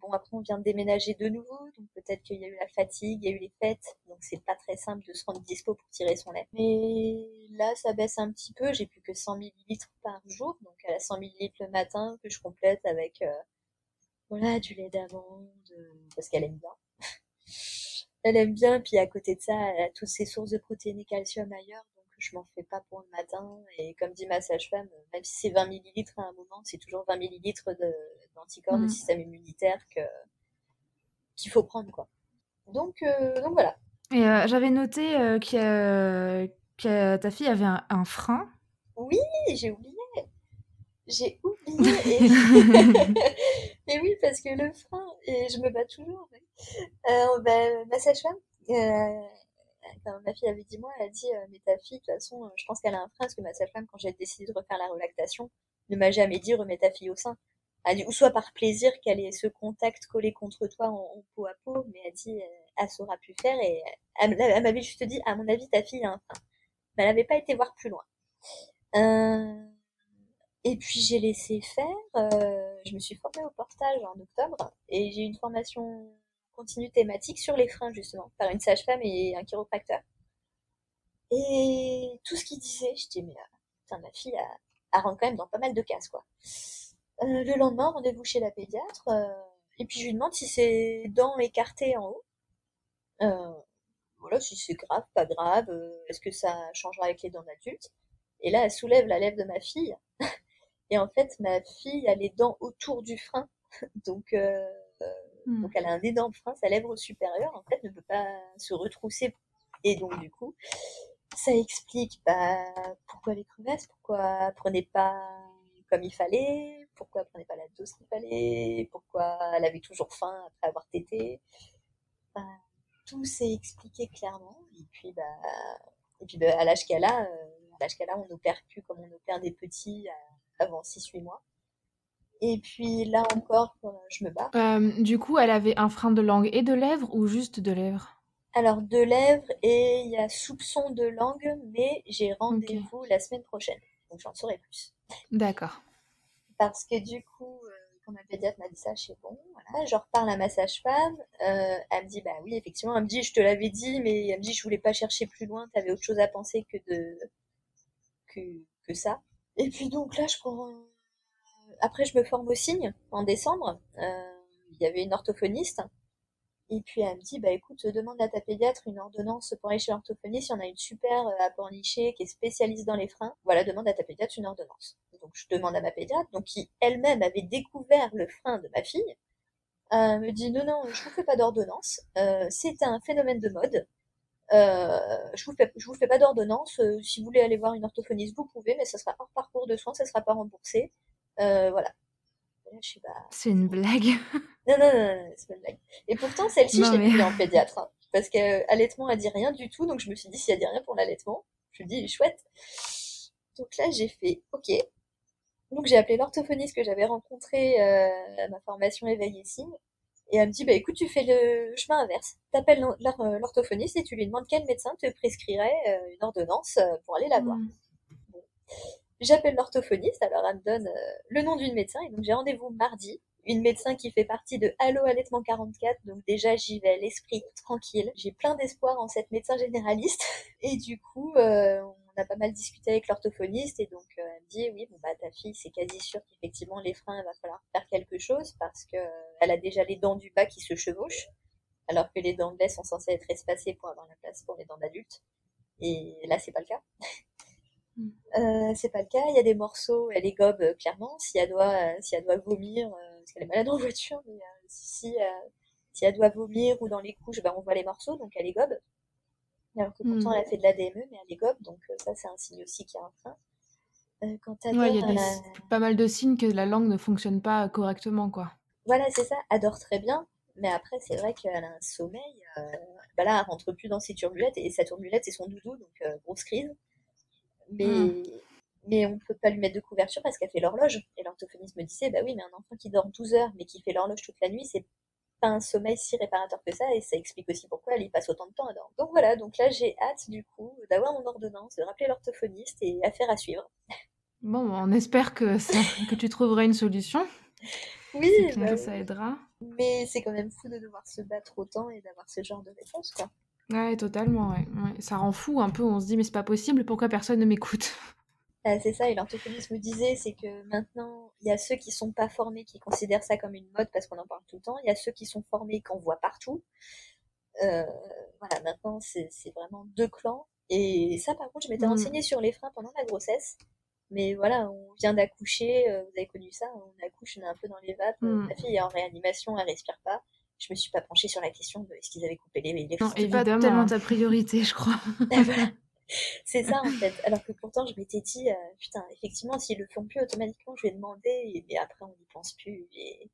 [SPEAKER 3] Bon, après, on vient de déménager de nouveau, donc peut-être qu'il y a eu la fatigue, il y a eu les fêtes, donc c'est pas très simple de se rendre dispo pour tirer son lait. Mais là, ça baisse un petit peu, j'ai plus que 100 millilitres par jour, donc elle a 100 millilitres le matin que je complète avec voilà, du lait d'amande, euh, parce qu'elle aime bien. (laughs) elle aime bien, puis à côté de ça, elle a toutes ses sources de protéines et calcium ailleurs, donc je m'en fais pas pour le matin. Et comme dit ma sage-femme, même si c'est 20 millilitres à un moment, c'est toujours 20 millilitres de- d'anticorps, de,
[SPEAKER 2] Mm.
[SPEAKER 3] système immunitaire que qu'il faut prendre, quoi. Donc, euh, donc voilà.
[SPEAKER 2] Et euh, j'avais noté euh, que, que ta fille avait un, un frein.
[SPEAKER 3] Oui, j'ai oublié. J'ai oublié. (laughs) Et... (laughs) et oui, parce que le frein, et je me bats toujours. mais, Euh, bah, ma sage-femme, euh, quand ma fille avait dit moi, elle a dit euh, mais ta fille, de toute façon, euh, je pense qu'elle a un frein parce que ma sage-femme, quand j'ai décidé de refaire la relactation, ne m'a jamais dit remets ta fille au sein. Elle dit, ou soit par plaisir qu'elle ait ce contact collé contre toi en, en peau à peau, mais elle dit euh, elle saura plus faire et elle, m'avait juste dit, à mon avis, ta fille a un frein. Mais elle n'avait pas été voir plus loin. Euh, et puis j'ai laissé faire. Euh, je me suis formée au portage en octobre et j'ai une formation continue thématique sur les freins justement par une sage-femme et un chiropracteur. Et tout ce qu'il disait, je dis mais putain, ma fille a, a rentre quand même dans pas mal de cases quoi. Euh, le lendemain, rendez-vous chez la pédiatre. Euh, et puis je lui demande si c'est dents écartées en haut. Euh, voilà, si c'est grave, pas grave. Est-ce que ça changera avec les dents d'adulte? Et là, elle soulève la lèvre de ma fille. Et en fait, ma fille a les dents autour du frein. (laughs) donc, hmm. donc elle a un énorme frein. Sa lèvre supérieure, en fait, ne peut pas se retrousser. Et donc, du coup, ça explique bah, pourquoi les crevasses, pourquoi prenez pas comme il fallait, pourquoi elle prenait pas la dose qu'il fallait, pourquoi elle avait toujours faim après avoir tété. tout s'est expliqué clairement. Et puis, bah, et puis bah, à l'âge qu'elle a, euh, à l'âge qu'elle a, on n'opère plus comme on opère des petits euh, avant 6-8 mois. Et puis là encore, euh, je me bats.
[SPEAKER 1] du coup, elle avait un frein de langue et de lèvres ou juste de lèvres?
[SPEAKER 3] Alors, de lèvres et il y a soupçon de langue, mais j'ai rendez-vous la semaine prochaine. Donc j'en saurai plus.
[SPEAKER 1] D'accord.
[SPEAKER 3] Parce que du coup, euh, quand ma pédiatre m'a dit ça, je sais bon, voilà, je reparle à ma sage-femme, euh, elle me dit, bah oui, effectivement, elle me dit, je te l'avais dit, mais elle me dit, je voulais pas chercher plus loin, tu avais autre chose à penser que de, que, que ça. Et puis donc là, je prends, après, je me forme au signe en décembre, euh, il y avait une orthophoniste, et puis elle me dit, bah écoute, demande à ta pédiatre une ordonnance pour aller chez l'orthophoniste. Il y en a une super euh, à Pornichet qui est spécialiste dans les freins. Voilà, demande à ta pédiatre une ordonnance. Donc je demande à ma pédiatre, donc qui elle-même avait découvert le frein de ma fille. Euh, me dit non non, je vous fais pas d'ordonnance. Euh, c'est un phénomène de mode. Euh, je vous fais, je vous fais pas d'ordonnance. Euh, si vous voulez aller voir une orthophoniste, vous pouvez, mais ça sera hors parcours de soins, ça sera pas remboursé. Euh, voilà.
[SPEAKER 1] C'est une blague.
[SPEAKER 3] non, non, non, c'est pas une blague. Et pourtant, celle-ci, je l'ai mais... en pédiatre. Hein, parce qu'allaitement, elle dit rien du tout. Donc, je me suis dit, si elle dit rien pour l'allaitement, je me dis, chouette. Donc là, j'ai fait, ok. Donc, j'ai appelé l'orthophoniste que j'avais rencontré euh, à ma formation éveil et signe. Et elle me dit, bah écoute, tu fais le chemin inverse. T'appelles euh, l'orthophoniste et tu lui demandes quel médecin te prescrirait euh, une ordonnance pour aller la voir. Hmm. J'appelle l'orthophoniste, alors elle me donne euh, le nom d'une médecin, et donc j'ai rendez-vous mardi. Une médecin qui fait partie de Allo Allaitement 44, donc déjà j'y vais l'esprit tranquille. J'ai plein d'espoir en cette médecin généraliste, (laughs) et du coup euh, on a pas mal discuté avec l'orthophoniste, et donc euh, elle me dit oui bon bah ta fille c'est quasi sûr qu'effectivement les freins il va falloir faire quelque chose parce que elle a déjà les dents du bas qui se chevauchent, alors que les dents de lait sont censées être espacées pour avoir la place pour les dents d'adulte, et là c'est pas le cas. Euh, c'est pas le cas. Il y a des morceaux, elle les gobe euh, clairement. Si elle doit, euh, si elle doit vomir, parce qu'elle est malade en voiture, mais si, si elle doit vomir ou dans les couches, ben on voit les morceaux, donc elle les gobe. Alors que pourtant elle a hmm. fait de l'ADME, mais elle les gobe, donc ça c'est un signe aussi qu'il y a un frein.
[SPEAKER 1] quand il y a pas mal de signes que la langue ne fonctionne pas correctement, quoi.
[SPEAKER 3] Voilà, c'est ça. Elle dort très bien, mais après c'est vrai qu'elle a un sommeil. bah là, elle rentre plus dans ses turbulettes et sa turbulette c'est son doudou, donc grosse crise mais, hmm. mais on ne peut pas lui mettre de couverture parce qu'elle fait l'horloge. Et l'orthophoniste me disait, bah oui, mais un enfant qui dort 12 heures mais qui fait l'horloge toute la nuit, c'est pas un sommeil si réparateur que ça, et ça explique aussi pourquoi elle y passe autant de temps à dormir. Donc voilà, donc là j'ai hâte du coup d'avoir mon ordonnance, de rappeler l'orthophoniste et affaire à suivre.
[SPEAKER 1] Bon, on espère que, que tu trouveras une solution.
[SPEAKER 3] Oui,
[SPEAKER 1] bah ça aidera.
[SPEAKER 3] Mais c'est quand même fou de devoir se battre autant et d'avoir ce genre de réponse, quoi.
[SPEAKER 1] Ouais, totalement, ouais. Ça rend fou un peu, on se dit mais c'est pas possible, pourquoi personne ne m'écoute?
[SPEAKER 3] Ah, C'est ça, et l'orthophonisme me disait, c'est que maintenant, il y a ceux qui sont pas formés, qui considèrent ça comme une mode parce qu'on en parle tout le temps, il y a ceux qui sont formés, qu'on voit partout. Euh, voilà, maintenant, c'est vraiment deux clans. Et ça, par contre, je m'étais mmh. renseignée sur les freins pendant la grossesse. Mais voilà, on vient d'accoucher, euh, vous avez connu ça, on accouche, on est un peu dans les vapes, mmh. ma fille est en réanimation, elle respire pas je me suis pas penchée sur la question de est-ce qu'ils avaient coupé les, les
[SPEAKER 1] Non, évidemment. tellement ta priorité, je crois. (laughs)
[SPEAKER 3] voilà. C'est ça en fait. Alors que pourtant je m'étais dit, euh, putain, effectivement, s'ils le font plus automatiquement, je vais demander, et, après on n'y pense plus. Et,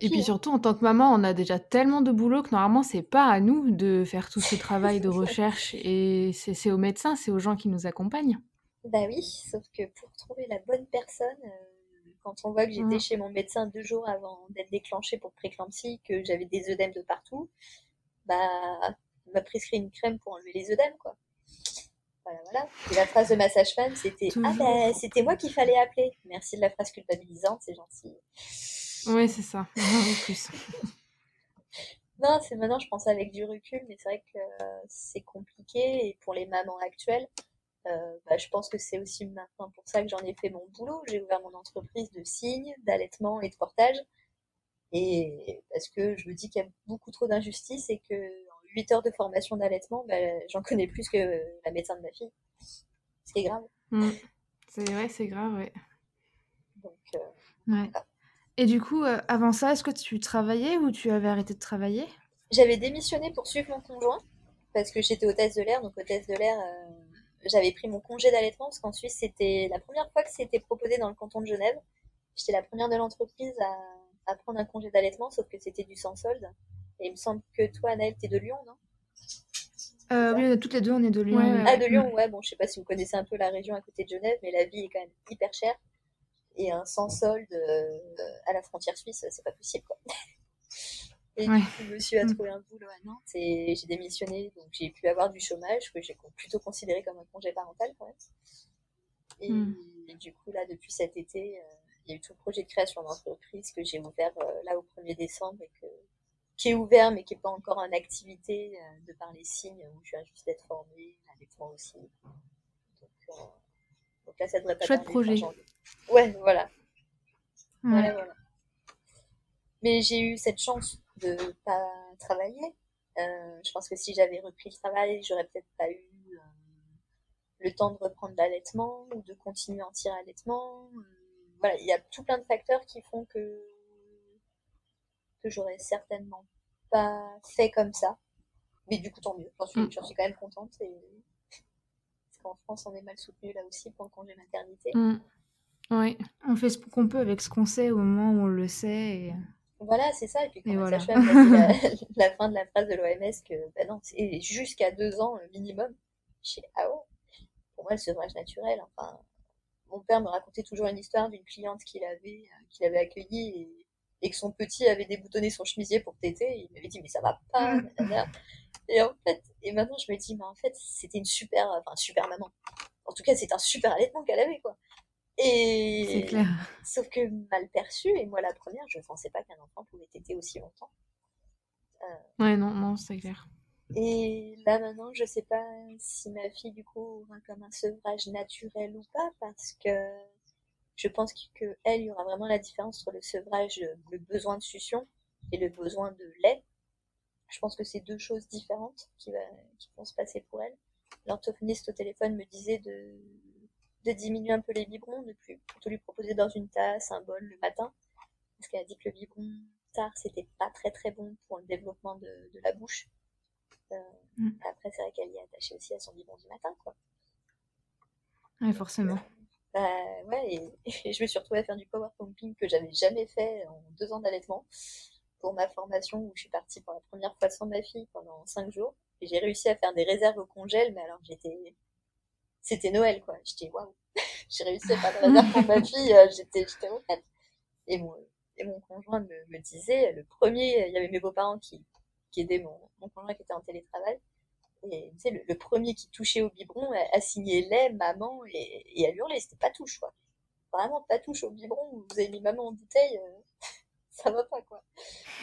[SPEAKER 1] et puis hein. surtout, en tant que maman, on a déjà tellement de boulot que normalement, c'est pas à nous de faire tout ce (laughs) travail de recherche. Et c'est aux médecins, c'est aux gens qui nous accompagnent.
[SPEAKER 3] Bah oui, sauf que pour trouver la bonne personne, euh, quand on voit que j'étais mmh. chez mon médecin deux jours avant d'être déclenchée pour préclampsie, que j'avais des œdèmes de partout, bah, m'a prescrit une crème pour enlever les œdèmes, quoi. Voilà, voilà. Et la phrase de ma sage-femme, c'était Ah ben, c'était moi qu'il fallait appeler. Merci de la phrase culpabilisante, c'est gentil.
[SPEAKER 1] Oui, c'est ça. (laughs) plus.
[SPEAKER 3] non, c'est maintenant, je pense avec du recul, mais c'est vrai que c'est compliqué. Et pour les mamans actuelles, euh, bah, je pense que c'est aussi maintenant pour ça que j'en ai fait mon boulot. J'ai ouvert mon entreprise de signes, d'allaitement et de portage. Et parce que je me dis qu'il y a beaucoup trop d'injustice et que 8 heures de formation d'allaitement, bah, j'en connais plus que la médecin de ma fille. Ce qui est grave.
[SPEAKER 1] Mmh. C'est vrai, c'est grave, ouais.
[SPEAKER 3] Donc, euh,
[SPEAKER 1] ouais. Et du coup, euh, avant ça, est-ce que tu travaillais ou tu avais arrêté de travailler?
[SPEAKER 3] J'avais démissionné pour suivre mon conjoint parce que j'étais hôtesse de l'air. Donc, hôtesse de l'air, j'avais pris mon congé d'allaitement parce qu'en Suisse, c'était la première fois que c'était proposé dans le canton de Genève. J'étais la première de l'entreprise à, prendre un congé d'allaitement, sauf que c'était du sans solde. Et il me semble que toi, Anaëlle, t'es de Lyon, non?
[SPEAKER 1] Euh, Oui, toutes les deux, on est de Lyon.
[SPEAKER 3] Ah, de Lyon, ouais. Bon, je sais pas si vous connaissez un peu la région à côté de Genève, mais la vie est quand même hyper chère. Et un sans solde euh, à la frontière suisse, c'est pas possible, quoi. (laughs) Et du coup, monsieur a mm. trouvé un boulot à Nantes et j'ai démissionné. Donc, j'ai pu avoir du chômage que j'ai plutôt considéré comme un congé parental quand même. Et, mm. du coup, là, depuis cet été, euh, il y a eu tout le projet de création d'entreprise que j'ai ouvert euh, là au 1er décembre et que, qui est ouvert mais qui n'est pas encore en activité euh, de par les signes où je viens juste d'être formée, avec moi aussi. Donc, donc, là, ça devrait pas
[SPEAKER 1] Chouette projet.
[SPEAKER 3] Ouais, voilà. Voilà, voilà. Mais j'ai eu cette chance de pas travailler. Euh, je pense que si j'avais repris le travail, j'aurais peut-être pas eu euh, le temps de reprendre l'allaitement ou de continuer en tir allaitement. Euh, voilà, il y a tout plein de facteurs qui font que que j'aurais certainement pas fait comme ça. Mais du coup, tant mieux. J'en suis, mm. suis quand même contente. Et... Parce qu'en France, on est mal soutenu là aussi pour le congé maternité.
[SPEAKER 1] Mm. Oui, on fait ce qu'on peut avec ce qu'on sait au moment où on le sait. Et...
[SPEAKER 3] Voilà, c'est ça. Et puis quand la, (laughs) la, fin de la phrase de l'OMS que ben non, c'est jusqu'à deux ans minimum. Je ah pour moi le sevrage naturel. Enfin, mon père me racontait toujours une histoire d'une cliente qu'il avait, euh, qu'il avait accueillie et, que son petit avait déboutonné son chemisier pour téter. il m'avait dit mais ça va pas. (laughs) et en fait, et maintenant je me dis mais en fait c'était une super, enfin super maman. En tout cas c'est un super allaitement qu'elle avait quoi. Et
[SPEAKER 1] clair.
[SPEAKER 3] sauf que mal perçu, et moi la première, je ne pensais pas qu'un enfant pouvait téter aussi longtemps.
[SPEAKER 1] Euh... Ouais, non, non, c'est clair.
[SPEAKER 3] Et là maintenant, je sais pas si ma fille du coup aura comme un sevrage naturel ou pas, parce que je pense que elle, il y aura vraiment la différence entre le sevrage, le besoin de succion et le besoin de lait. Je pense que c'est deux choses différentes qui, va, qui vont se passer pour elle. L'orthophoniste au téléphone me disait de de diminuer un peu les biberons, de plus plutôt lui proposer dans une tasse, un bol le matin, parce qu'elle a dit que le biberon tard c'était pas très très bon pour le développement de, la bouche. Euh, mm. Après c'est vrai qu'elle y est attachée aussi à son biberon du matin, quoi.
[SPEAKER 1] Oui, forcément.
[SPEAKER 3] Bah, ouais, et, (laughs) je me suis retrouvée à faire du power pumping que j'avais jamais fait en deux ans d'allaitement pour ma formation où je suis partie pour la première fois sans ma fille pendant cinq jours. Et j'ai réussi à faire des réserves au congèle, mais alors j'étais c'était Noël, quoi. J'étais, waouh, (laughs) j'ai réussi à faire de pour ma fille, euh, j'étais, j'étais au Et mon, et mon conjoint me, me, disait, le premier, il y avait mes beaux-parents qui, qui aidaient mon, mon conjoint qui était en télétravail. Et tu sais, le, premier qui touchait au biberon a, signé lait, maman, et, et a hurlé, c'était pas touche, quoi. Vraiment pas touche au biberon, vous avez mis maman en bouteille, euh, (laughs) ça va pas, quoi.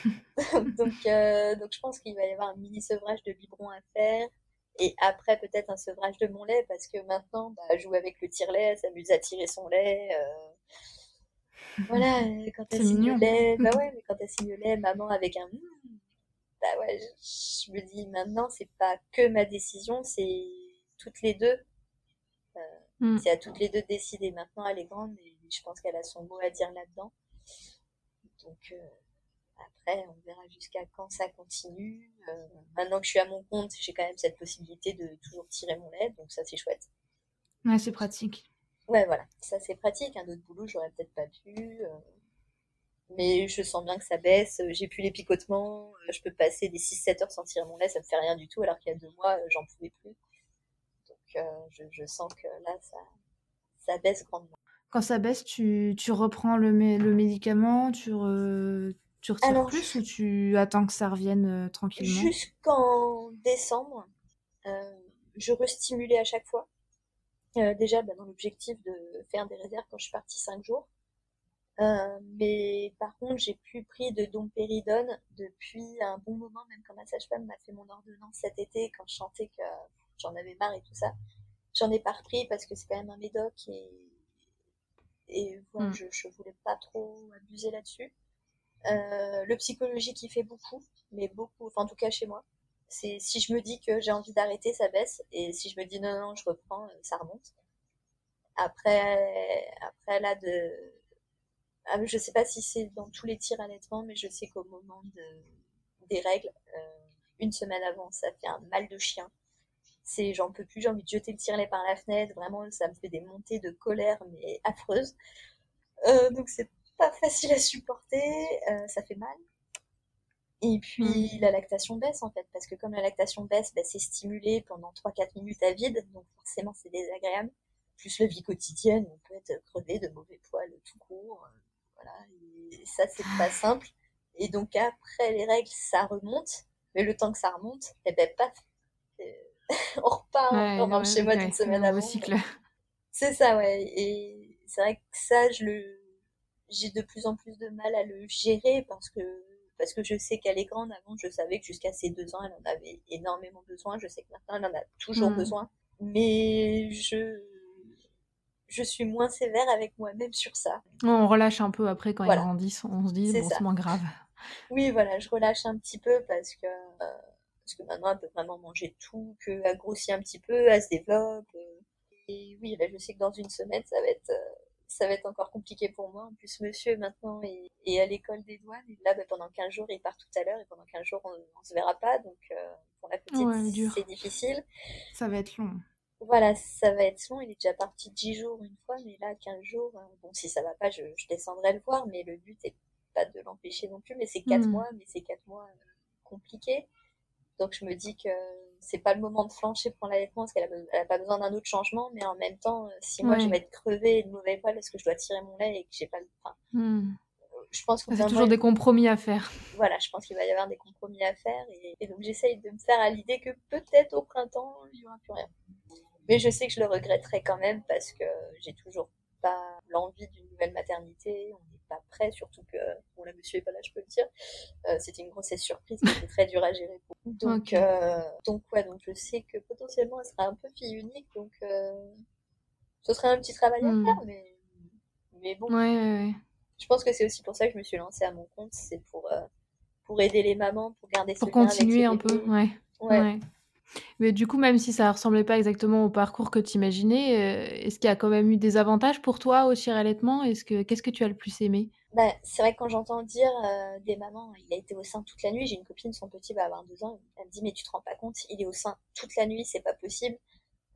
[SPEAKER 3] (laughs) donc, euh, donc je pense qu'il va y avoir un mini sevrage de biberon à faire. Et après, peut-être un sevrage de mon lait, parce que maintenant, bah, jouer avec le tire-lait, s'amuse à tirer son lait. Euh... Voilà, quand elle signe le lait, bah (laughs) ouais, mais quand elle signe le lait, maman avec un hmm, bah ouais, je, me dis maintenant, c'est pas que ma décision, c'est toutes les deux. Euh, mm. C'est à toutes les deux de décider. Maintenant, elle est grande et je pense qu'elle a son mot à dire là-dedans. Donc, euh, après, on verra jusqu'à quand ça continue. Euh, maintenant que je suis à mon compte, j'ai quand même cette possibilité de toujours tirer mon lait, donc ça c'est chouette.
[SPEAKER 1] Ouais, c'est pratique.
[SPEAKER 3] Ouais, voilà, ça c'est pratique. Un autre boulot, j'aurais peut-être pas pu. Euh, mais je sens bien que ça baisse. J'ai plus les picotements. Euh, je peux passer des 6-7 heures sans tirer mon lait, ça me fait rien du tout, alors qu'il y a deux mois, j'en pouvais plus. Donc je, sens que là, ça, ça baisse grandement.
[SPEAKER 1] Quand ça baisse, tu, tu reprends le, le médicament, tu, Tu retires plus ou tu attends que ça revienne tranquillement?
[SPEAKER 3] Jusqu'en décembre, je restimulais à chaque fois. déjà bah, dans l'objectif de faire des réserves quand je suis partie 5 jours. Euh, mais par contre, j'ai plus pris de dompéridone depuis un bon moment, même quand ma sage-femme m'a fait mon ordonnance cet été, quand je sentais que j'en avais marre et tout ça. J'en ai pas repris parce que c'est quand même un médoc et, et voilà, mm. je, je voulais pas trop abuser là-dessus. Euh, le psychologique, il fait beaucoup, mais beaucoup, enfin en tout cas chez moi. C'est si je me dis que j'ai envie d'arrêter, ça baisse, et si je me dis non non, je reprends, ça remonte. Après, après là de je sais pas si c'est dans tous les tirs allaitement, mais je sais qu'au moment des règles, euh, une semaine avant, ça fait un mal de chien. C'est, j'en peux plus, j'ai envie de jeter le tirelet par la fenêtre. Vraiment, ça me fait des montées de colère, mais affreuses. Euh, donc c'est pas facile à supporter, euh, ça fait mal. Et puis mm. la lactation baisse en fait, parce que comme la lactation baisse, bah, c'est stimulé pendant 3-4 minutes à vide, donc forcément c'est désagréable. Plus la vie quotidienne, on peut être crevé de mauvais poils tout court. Voilà, et ça, c'est pas simple. Et donc, après les règles, ça remonte. Mais le temps que ça remonte, et eh ben, paf, euh, (laughs) on repart, on rentre chez moi d'une semaine avant. cycle. (laughs) C'est ça, ouais. Et c'est vrai que ça, je le, j'ai de plus en plus de mal à le gérer parce que, parce que je sais qu'elle est grande. Avant, je savais que jusqu'à ses deux ans, elle en avait énormément besoin. Je sais que maintenant, elle en a toujours mmh. besoin. Mais je, je suis moins sévère avec moi-même sur ça.
[SPEAKER 1] On relâche un peu après quand ils grandissent, on se dit bon, c'est moins grave.
[SPEAKER 3] Oui, voilà, je relâche un petit peu parce que, euh, parce que maintenant elle peut vraiment manger tout, qu'elle grossit un petit peu, elle se développe. Euh. et oui, là je sais que dans une semaine ça va être, euh, ça va être encore compliqué pour moi. En plus, monsieur maintenant est, à l'école des douanes et là bah, pendant 15 jours il part tout à l'heure et pendant 15 jours on, ne se verra pas donc pour la petite c'est difficile.
[SPEAKER 1] Ça va être long.
[SPEAKER 3] Voilà, ça va être long. Il est déjà parti 10 jours une fois, mais là, 15 jours, euh, bon, si ça va pas, je, descendrai le voir, mais le but est pas de l'empêcher non plus. Mais c'est 4 hmm. mois, mais c'est 4 mois euh, compliqués. Donc je me dis que c'est pas le moment de flancher pour l'allaitement parce qu'elle a, pas besoin d'un autre changement, mais en même temps, euh, si moi je vais être crevée et de mauvais poils parce que je dois tirer mon lait et que j'ai pas le. Enfin, hmm.
[SPEAKER 1] Je pense qu'il y a toujours des compromis à faire.
[SPEAKER 3] Voilà, je pense qu'il va y avoir des compromis à faire et, et donc j'essaye de me faire à l'idée que peut-être au printemps il y aura plus rien. Mais je sais que je le regretterai quand même parce que j'ai toujours pas l'envie d'une nouvelle maternité. On n'est pas prêt, surtout que bon là monsieur est pas là, je peux le dire. Euh, c'était une grossesse surprise qui était très dure à gérer. Pour donc euh, donc ouais, donc je sais que potentiellement elle sera un peu fille unique, donc euh, ce serait un petit travail à hmm. faire, mais mais bon.
[SPEAKER 1] Ouais, ouais, ouais.
[SPEAKER 3] Je pense que c'est aussi pour ça que je me suis lancée à mon compte, c'est pour pour aider les mamans, pour garder
[SPEAKER 1] pour continuer un peu, ouais. ouais. Mais du coup, même si ça ressemblait pas exactement au parcours que tu imaginais, euh, est-ce qu'il y a quand même eu des avantages pour toi au tir allaitement Est-ce que qu'est-ce que tu as le plus aimé?
[SPEAKER 3] Bah, c'est vrai que quand j'entends dire euh, des mamans, il a été au sein toute la nuit. J'ai une copine, son petit va avoir deux ans. Elle me dit mais tu te rends pas compte, il est au sein toute la nuit, c'est pas possible.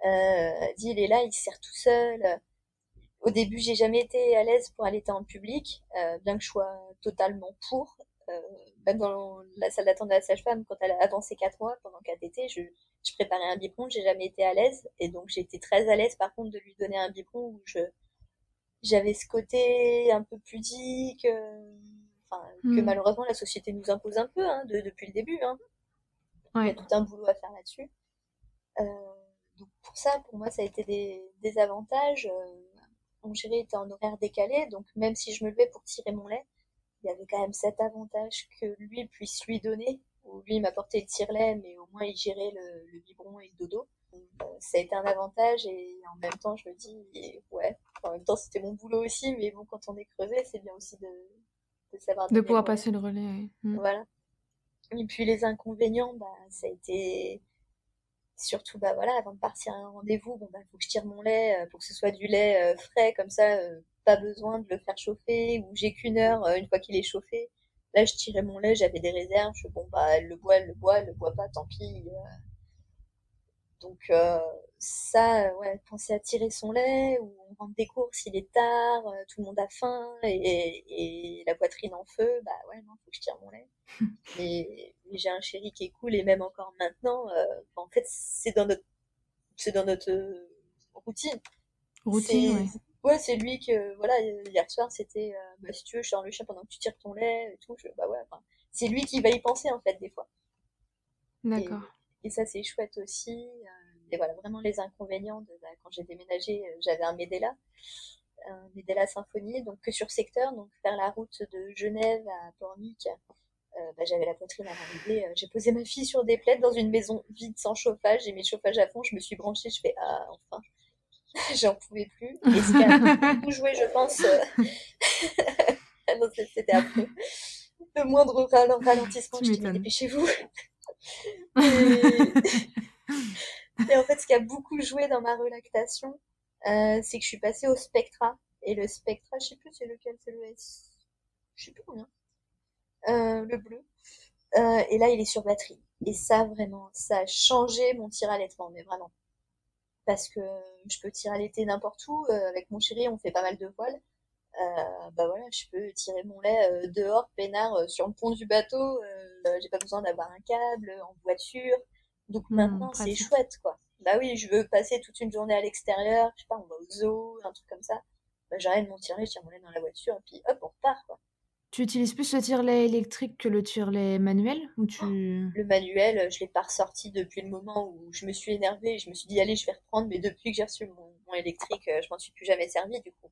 [SPEAKER 3] Euh, elle dit il est là, il se sert tout seul. Au début, j'ai jamais été à l'aise pour allaiter en public, bien que je sois totalement pour. Même dans la salle d'attente de la sage-femme, quand elle a avancé quatre mois pendant qu'elle était, je je préparais un biberon, j'ai jamais été à l'aise. Et donc, j'ai été très à l'aise, par contre, de lui donner un biberon où je, j'avais ce côté un peu pudique, euh, enfin, que hmm. malheureusement la société nous impose un peu, hein, depuis le début, hein. Il y a tout un boulot à faire là-dessus. Euh, donc, pour ça, pour moi, ça a été des, avantages. Euh, mon chéri était en horaire décalé, donc même si je me levais pour tirer mon lait, il y avait quand même cet avantage que lui puisse lui donner où lui m'apportait le tire-lait, mais au moins il gérait le, biberon et le dodo. Euh, ça a été un avantage et en même temps je me dis, ouais, en même temps c'était mon boulot aussi, mais bon, quand on est crevé, c'est bien aussi de, de savoir.
[SPEAKER 1] De pouvoir passer le relais,
[SPEAKER 3] mm. Voilà. Et puis les inconvénients, bah, ça a été surtout, bah voilà, avant de partir à un rendez-vous, bon, bah, faut que je tire mon lait, euh, pour que ce soit du lait euh, frais, comme ça, pas besoin de le faire chauffer, ou j'ai qu'une heure une fois qu'il est chauffé. Là, je tirais mon lait, j'avais des réserves. Je bon, bah, elle le boit, elle le boit, elle le boit pas, tant pis. Euh. Donc, euh, ça, ouais, penser à tirer son lait, ou on rentre des courses, il est tard, euh, tout le monde a faim, et, la poitrine en feu, bah ouais, non, faut que je tire mon lait. (laughs) mais, j'ai un chéri qui est cool, et même encore maintenant, en fait, c'est dans notre, c'est dans notre routine.
[SPEAKER 1] Routine,
[SPEAKER 3] Ouais, c'est lui que, voilà, hier soir, c'était, euh, bah, si tu veux, je sors le chat pendant que tu tires ton lait et tout. Je, bah ouais, c'est lui qui va y penser, en fait, des fois.
[SPEAKER 1] D'accord.
[SPEAKER 3] Et, ça, c'est chouette aussi. Euh, et voilà, vraiment les inconvénients de, bah, quand j'ai déménagé, euh, j'avais un Medela, un Medela Symphonie, donc que sur secteur, donc faire la route de Genève à Pornic, bah, j'avais la poitrine à l'arrivée. j'ai posé ma fille sur des plaides dans une maison vide sans chauffage. J'ai mis le chauffage à fond. Je me suis branchée. Je fais ah enfin. (laughs) J'en pouvais plus. Et ce qui a beaucoup joué, je pense. Euh, non, c'était après. Le moindre ralentissement, je dis dépêchez-vous. (laughs) Et... en fait, ce qui a beaucoup joué dans ma relactation, euh, c'est que je suis passée au Spectra. Et le Spectra, je sais plus c'est lequel, c'est le S. Je sais plus combien. Euh, le bleu. et là, il est sur batterie. Et ça, vraiment, ça a changé mon tir à mais vraiment parce que je peux tirer à l'été n'importe où. Euh, avec mon chéri, on fait pas mal de voiles. Euh, bah voilà, je peux tirer mon lait euh, dehors, peinard, sur le pont du bateau. j'ai pas besoin d'avoir un câble en voiture. Donc hmm, maintenant, c'est chouette, quoi. Bah oui, je veux passer toute une journée à l'extérieur. Je sais pas, on va au zoo, un truc comme ça. Bah, j'arrête mon tirer, je tire mon lait dans la voiture, et puis hop, on repart, quoi.
[SPEAKER 1] Tu utilises plus le tire-lait électrique que le tire-lait manuel ou tu...
[SPEAKER 3] Le manuel, je l'ai pas ressorti depuis le moment où je me suis énervée et je me suis dit allez, je vais reprendre, mais depuis que j'ai reçu mon, électrique, euh, je m'en suis plus jamais servi du coup.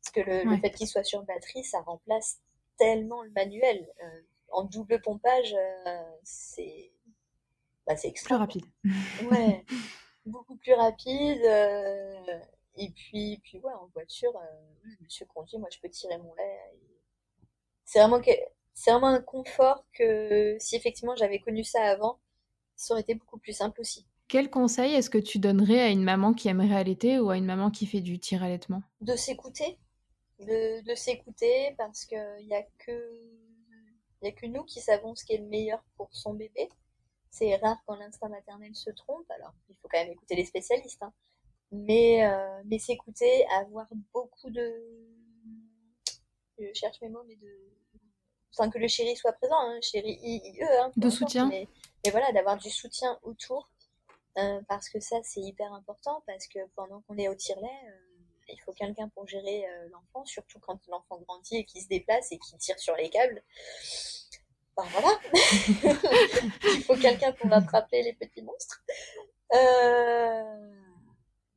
[SPEAKER 3] Parce que le, fait qu'il soit sur batterie, ça remplace tellement le manuel. Euh, en double pompage, euh, c'est bah, c'est
[SPEAKER 1] Plus rapide.
[SPEAKER 3] Ouais, (laughs) beaucoup plus rapide. et puis, puis ouais, en voiture, monsieur conduit, moi je peux tirer mon lait. C'est vraiment, que, c'est vraiment un confort que si effectivement j'avais connu ça avant, ça aurait été beaucoup plus simple aussi.
[SPEAKER 1] Quel conseil est-ce que tu donnerais à une maman qui aimerait allaiter ou à une maman qui fait du tir allaitement?
[SPEAKER 3] De s'écouter. De, de s'écouter parce qu'il n'y a que il a que nous qui savons ce qui est le meilleur pour son bébé. C'est rare quand l'instinct maternel se trompe, alors il faut quand même écouter les spécialistes. Hein. Mais, euh, mais s'écouter, avoir beaucoup de... Je cherche mes mots, mais de sans que le chéri soit présent, hein, chéri IE, hein,
[SPEAKER 1] de soutien.
[SPEAKER 3] Mais, voilà, d'avoir du soutien autour, euh, parce que ça c'est hyper important, parce que pendant qu'on est au tire-lait, euh, il faut quelqu'un pour gérer euh, l'enfant, surtout quand l'enfant grandit et qu'il se déplace et qu'il tire sur les câbles. Ben voilà, (laughs) il faut quelqu'un pour attraper les petits monstres.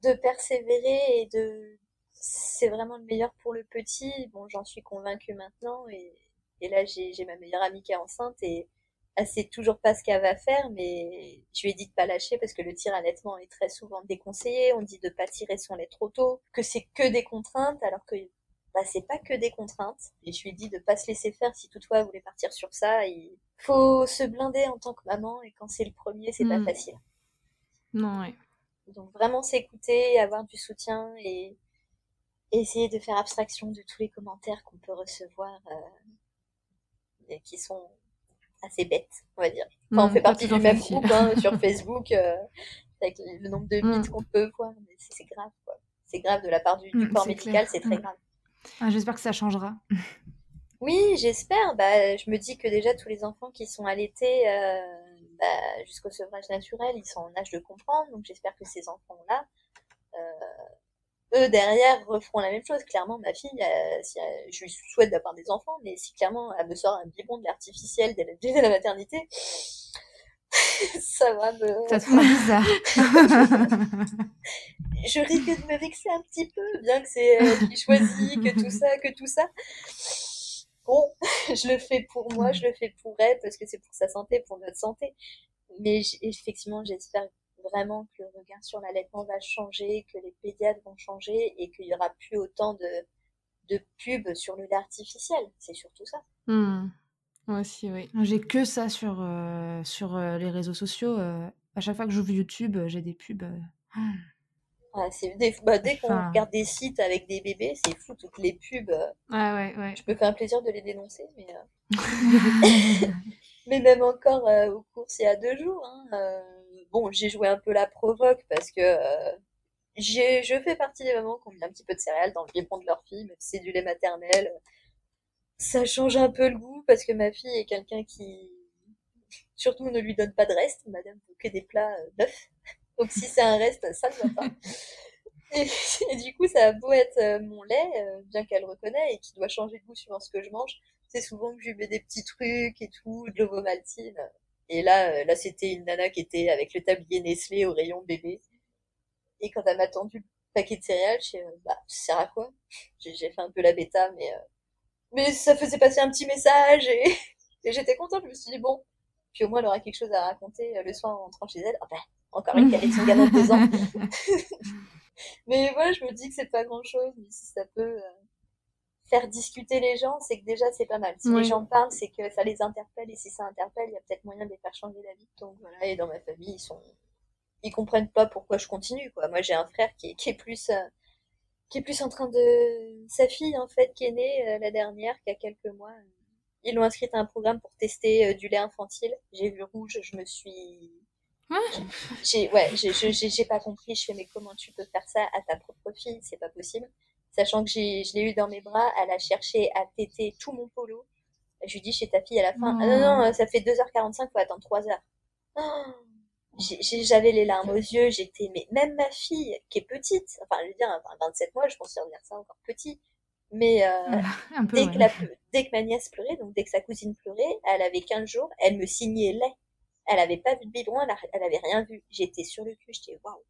[SPEAKER 3] de persévérer et de c'est vraiment le meilleur pour le petit. Bon, j'en suis convaincue maintenant et, et là, j'ai ma meilleure amie qui est enceinte et elle sait toujours pas ce qu'elle va faire, mais je lui ai dit de pas lâcher parce que le tir à est très souvent déconseillé. On dit de pas tirer son lait trop tôt, que c'est que des contraintes, alors que bah, c'est pas que des contraintes. Et je lui ai dit de pas se laisser faire si toutefois elle voulait partir sur ça. Il faut se blinder en tant que maman et quand c'est le premier, c'est pas hmm. facile.
[SPEAKER 1] Non, ouais.
[SPEAKER 3] Donc vraiment s'écouter, avoir du soutien et essayer de faire abstraction de tous les commentaires qu'on peut recevoir. Euh, qui sont assez bêtes, on va dire. Enfin, on hmm, fait partie du même groupe hein, sur (laughs) Facebook, euh, avec le nombre de mythes hmm. qu'on peut voir, c'est grave, quoi. C'est grave de la part du, hmm, corps médical, c'est très grave.
[SPEAKER 1] Ah, j'espère que ça changera. (laughs)
[SPEAKER 3] Oui, j'espère. Bah, je me dis que déjà tous les enfants qui sont allaités euh, bah, jusqu'au sevrage naturel, ils sont en âge de comprendre. Donc j'espère que ces enfants-là, euh, eux derrière referont la même chose. Clairement, ma fille, euh, si, je lui souhaite d'avoir des enfants, mais si clairement elle me sort un biberon de l'artificiel dès la, la maternité, (laughs) ça va me.
[SPEAKER 1] Ça te bizarre. (laughs)
[SPEAKER 3] je risque de me vexer un petit peu, bien que c'est elle qui choisit, que tout ça, que tout ça. Bon, (laughs) je le fais pour moi, je le fais pour elle, parce que c'est pour sa santé, pour notre santé. Mais effectivement, j'espère vraiment que le regard sur l'allaitement va changer, que les pédiatres vont changer et qu'il y aura plus autant de, de pubs sur le lait artificiel. C'est surtout ça.
[SPEAKER 1] Hmm. Moi aussi, oui. J'ai que ça sur, euh, sur euh, les réseaux sociaux. Euh, à chaque fois que j'ouvre YouTube, j'ai des pubs.
[SPEAKER 3] Ah, des, bah, dès qu'on regarde des sites avec des bébés, c'est fou, toutes les pubs.
[SPEAKER 1] Ah ouais, ouais.
[SPEAKER 3] Je peux faire un plaisir de les dénoncer, mais. (laughs) (laughs) mais même encore au cours, il y a deux jours, hein, bon, j'ai joué un peu la provoque parce que euh, j'ai, je fais partie des mamans qui ont mis un petit peu de céréales dans le biberon de leur fille, même si c'est du lait maternel. Ça change un peu le goût parce que ma fille est quelqu'un qui, surtout, ne lui donne pas de reste. Madame veut que des plats euh, neufs. (laughs) Donc si c'est un reste, ça ne va pas. (laughs) Et, du coup, ça a beau être mon lait, bien qu'elle reconnaît, et qui doit changer de goût suivant ce que je mange. C'est souvent que je lui mets des petits trucs et tout, de l'ovomaltine. Et là, là, c'était une nana qui était avec le tablier Nestlé au rayon bébé. Et quand elle m'a tendu le paquet de céréales, je suis, bah, ça sert à quoi? J'ai fait un peu la bêta, mais mais ça faisait passer un petit message (laughs) et, j'étais contente. Je me suis dit bon, puis au moins elle aura quelque chose à raconter euh, le soir en rentrant chez elle. Ah ben, encore une canette de gamin de deux ans. (laughs) (laughs) mais voilà, je me dis que c'est pas grand chose, mais si ça peut euh, faire discuter les gens, c'est que déjà c'est pas mal. Si les gens parlent, c'est que ça les interpelle et si ça interpelle, il y a peut-être moyen de les faire changer d'avis. Donc voilà, et dans ma famille, ils sont ils comprennent pas pourquoi je continue quoi. Moi j'ai un frère qui est, qui est plus euh, qui est plus en train de sa fille en fait qui est née euh, la dernière qui a quelques mois ils l'ont inscrite à un programme pour tester euh, du lait infantile j'ai vu rouge je me suis j'ai ouais j'ai pas compris je fais mais comment tu peux faire ça à ta propre fille? C'est pas possible sachant que j'ai je l'ai eu dans mes bras elle a cherché à téter tout mon polo je lui dis chez ta fille à la fin ah non non ça fait 2h45 faut attendre 3h j'avais les larmes aux yeux, j'étais, mais même ma fille, qui est petite, enfin, je veux dire, 27 mois, je considère ça encore petit, mais euh, (laughs) dès, que la, dès que ma nièce pleurait, donc dès que sa cousine pleurait, elle avait 15 jours, elle me signait lait. Elle avait pas vu de biberon, elle, elle avait rien vu. J'étais sur le cul, j'étais waouh.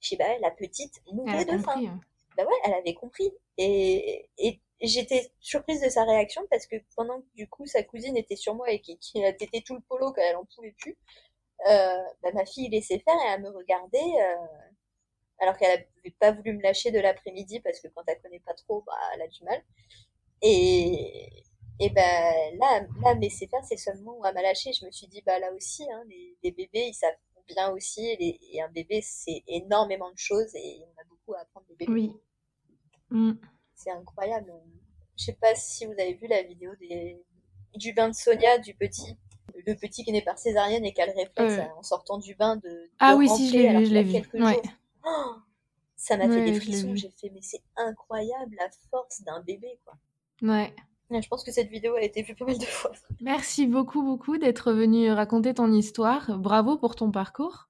[SPEAKER 3] Je sais pas, la petite mourait de faim. Hein. Bah ouais, elle avait compris. Et, et j'étais surprise de sa réaction parce que pendant que du coup sa cousine était sur moi et qui, a tété tout le polo quand elle en pouvait plus, euh, bah, ma fille laissait faire et elle me regardait euh, alors qu'elle n'avait pas voulu me lâcher de l'après-midi parce que quand elle connaît pas trop, bah, elle a du mal. Et, et ben là, là, mais c'est faire, c'est seulement où elle m'a. Je me suis dit, bah là aussi, hein, les, bébés, ils savent bien aussi. Et, un bébé, c'est énormément de choses et on a beaucoup à apprendre des bébés.
[SPEAKER 1] Oui. Mm.
[SPEAKER 3] C'est incroyable. Je sais pas si vous avez vu la vidéo des, du bain de Sonia, du petit le petit qui né par césarienne et qui a le réflexe euh. en sortant du bain de,
[SPEAKER 1] ah oui si je l'ai vu je l'ai vu
[SPEAKER 3] oh, ça m'a fait des frissons j'ai fait mais c'est incroyable la force d'un bébé quoi
[SPEAKER 1] ouais
[SPEAKER 3] je pense que cette vidéo a été vue pas mal de fois.
[SPEAKER 1] Merci beaucoup, beaucoup d'être venu raconter ton histoire. Bravo pour ton parcours.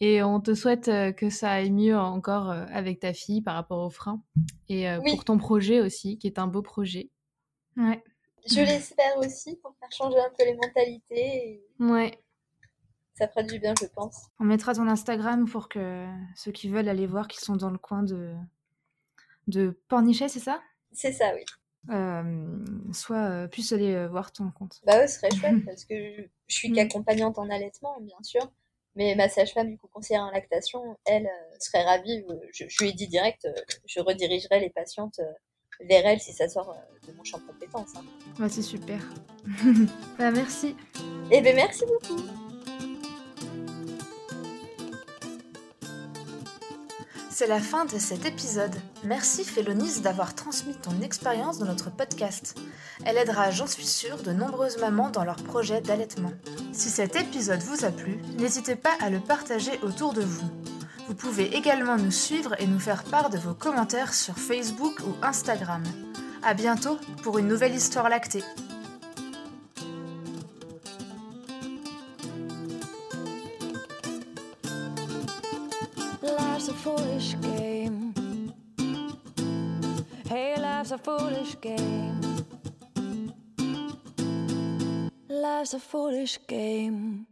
[SPEAKER 1] Et on te souhaite euh, que ça aille mieux encore euh, avec ta fille par rapport au frein. Et pour ton projet aussi, qui est un beau projet. Ouais.
[SPEAKER 3] Je l'espère aussi pour faire changer un peu les mentalités.
[SPEAKER 1] Ouais.
[SPEAKER 3] Ça fera du bien, je pense.
[SPEAKER 2] On mettra ton Instagram pour que ceux qui veulent aller voir, qui sont dans le coin de, de Pornichet, c'est ça?
[SPEAKER 3] C'est ça, oui.
[SPEAKER 2] Euh, soit euh, puissent aller euh, voir ton compte.
[SPEAKER 3] Bah ouais, ce serait chouette parce que je, suis mm. qu'accompagnante en allaitement, bien sûr. Mais ma sage-femme, du coup, conseillère en lactation, elle serait ravie. Je, je, lui ai dit direct, je redirigerai les patientes vers elle si ça sort de mon champ de compétences. Hein.
[SPEAKER 2] c'est super. (laughs) bah, merci.
[SPEAKER 3] Eh bien, merci beaucoup.
[SPEAKER 2] C'est la fin de cet épisode. Merci Félonis d'avoir transmis ton expérience dans notre podcast. Elle aidera, j'en suis sûre, de nombreuses mamans dans leur projet d'allaitement. Si cet épisode vous a plu, n'hésitez pas à le partager autour de vous. Vous pouvez également nous suivre et nous faire part de vos commentaires sur Facebook ou Instagram. A bientôt pour une nouvelle histoire lactée. Foolish game. Hey, life's a foolish game. Life's a foolish game.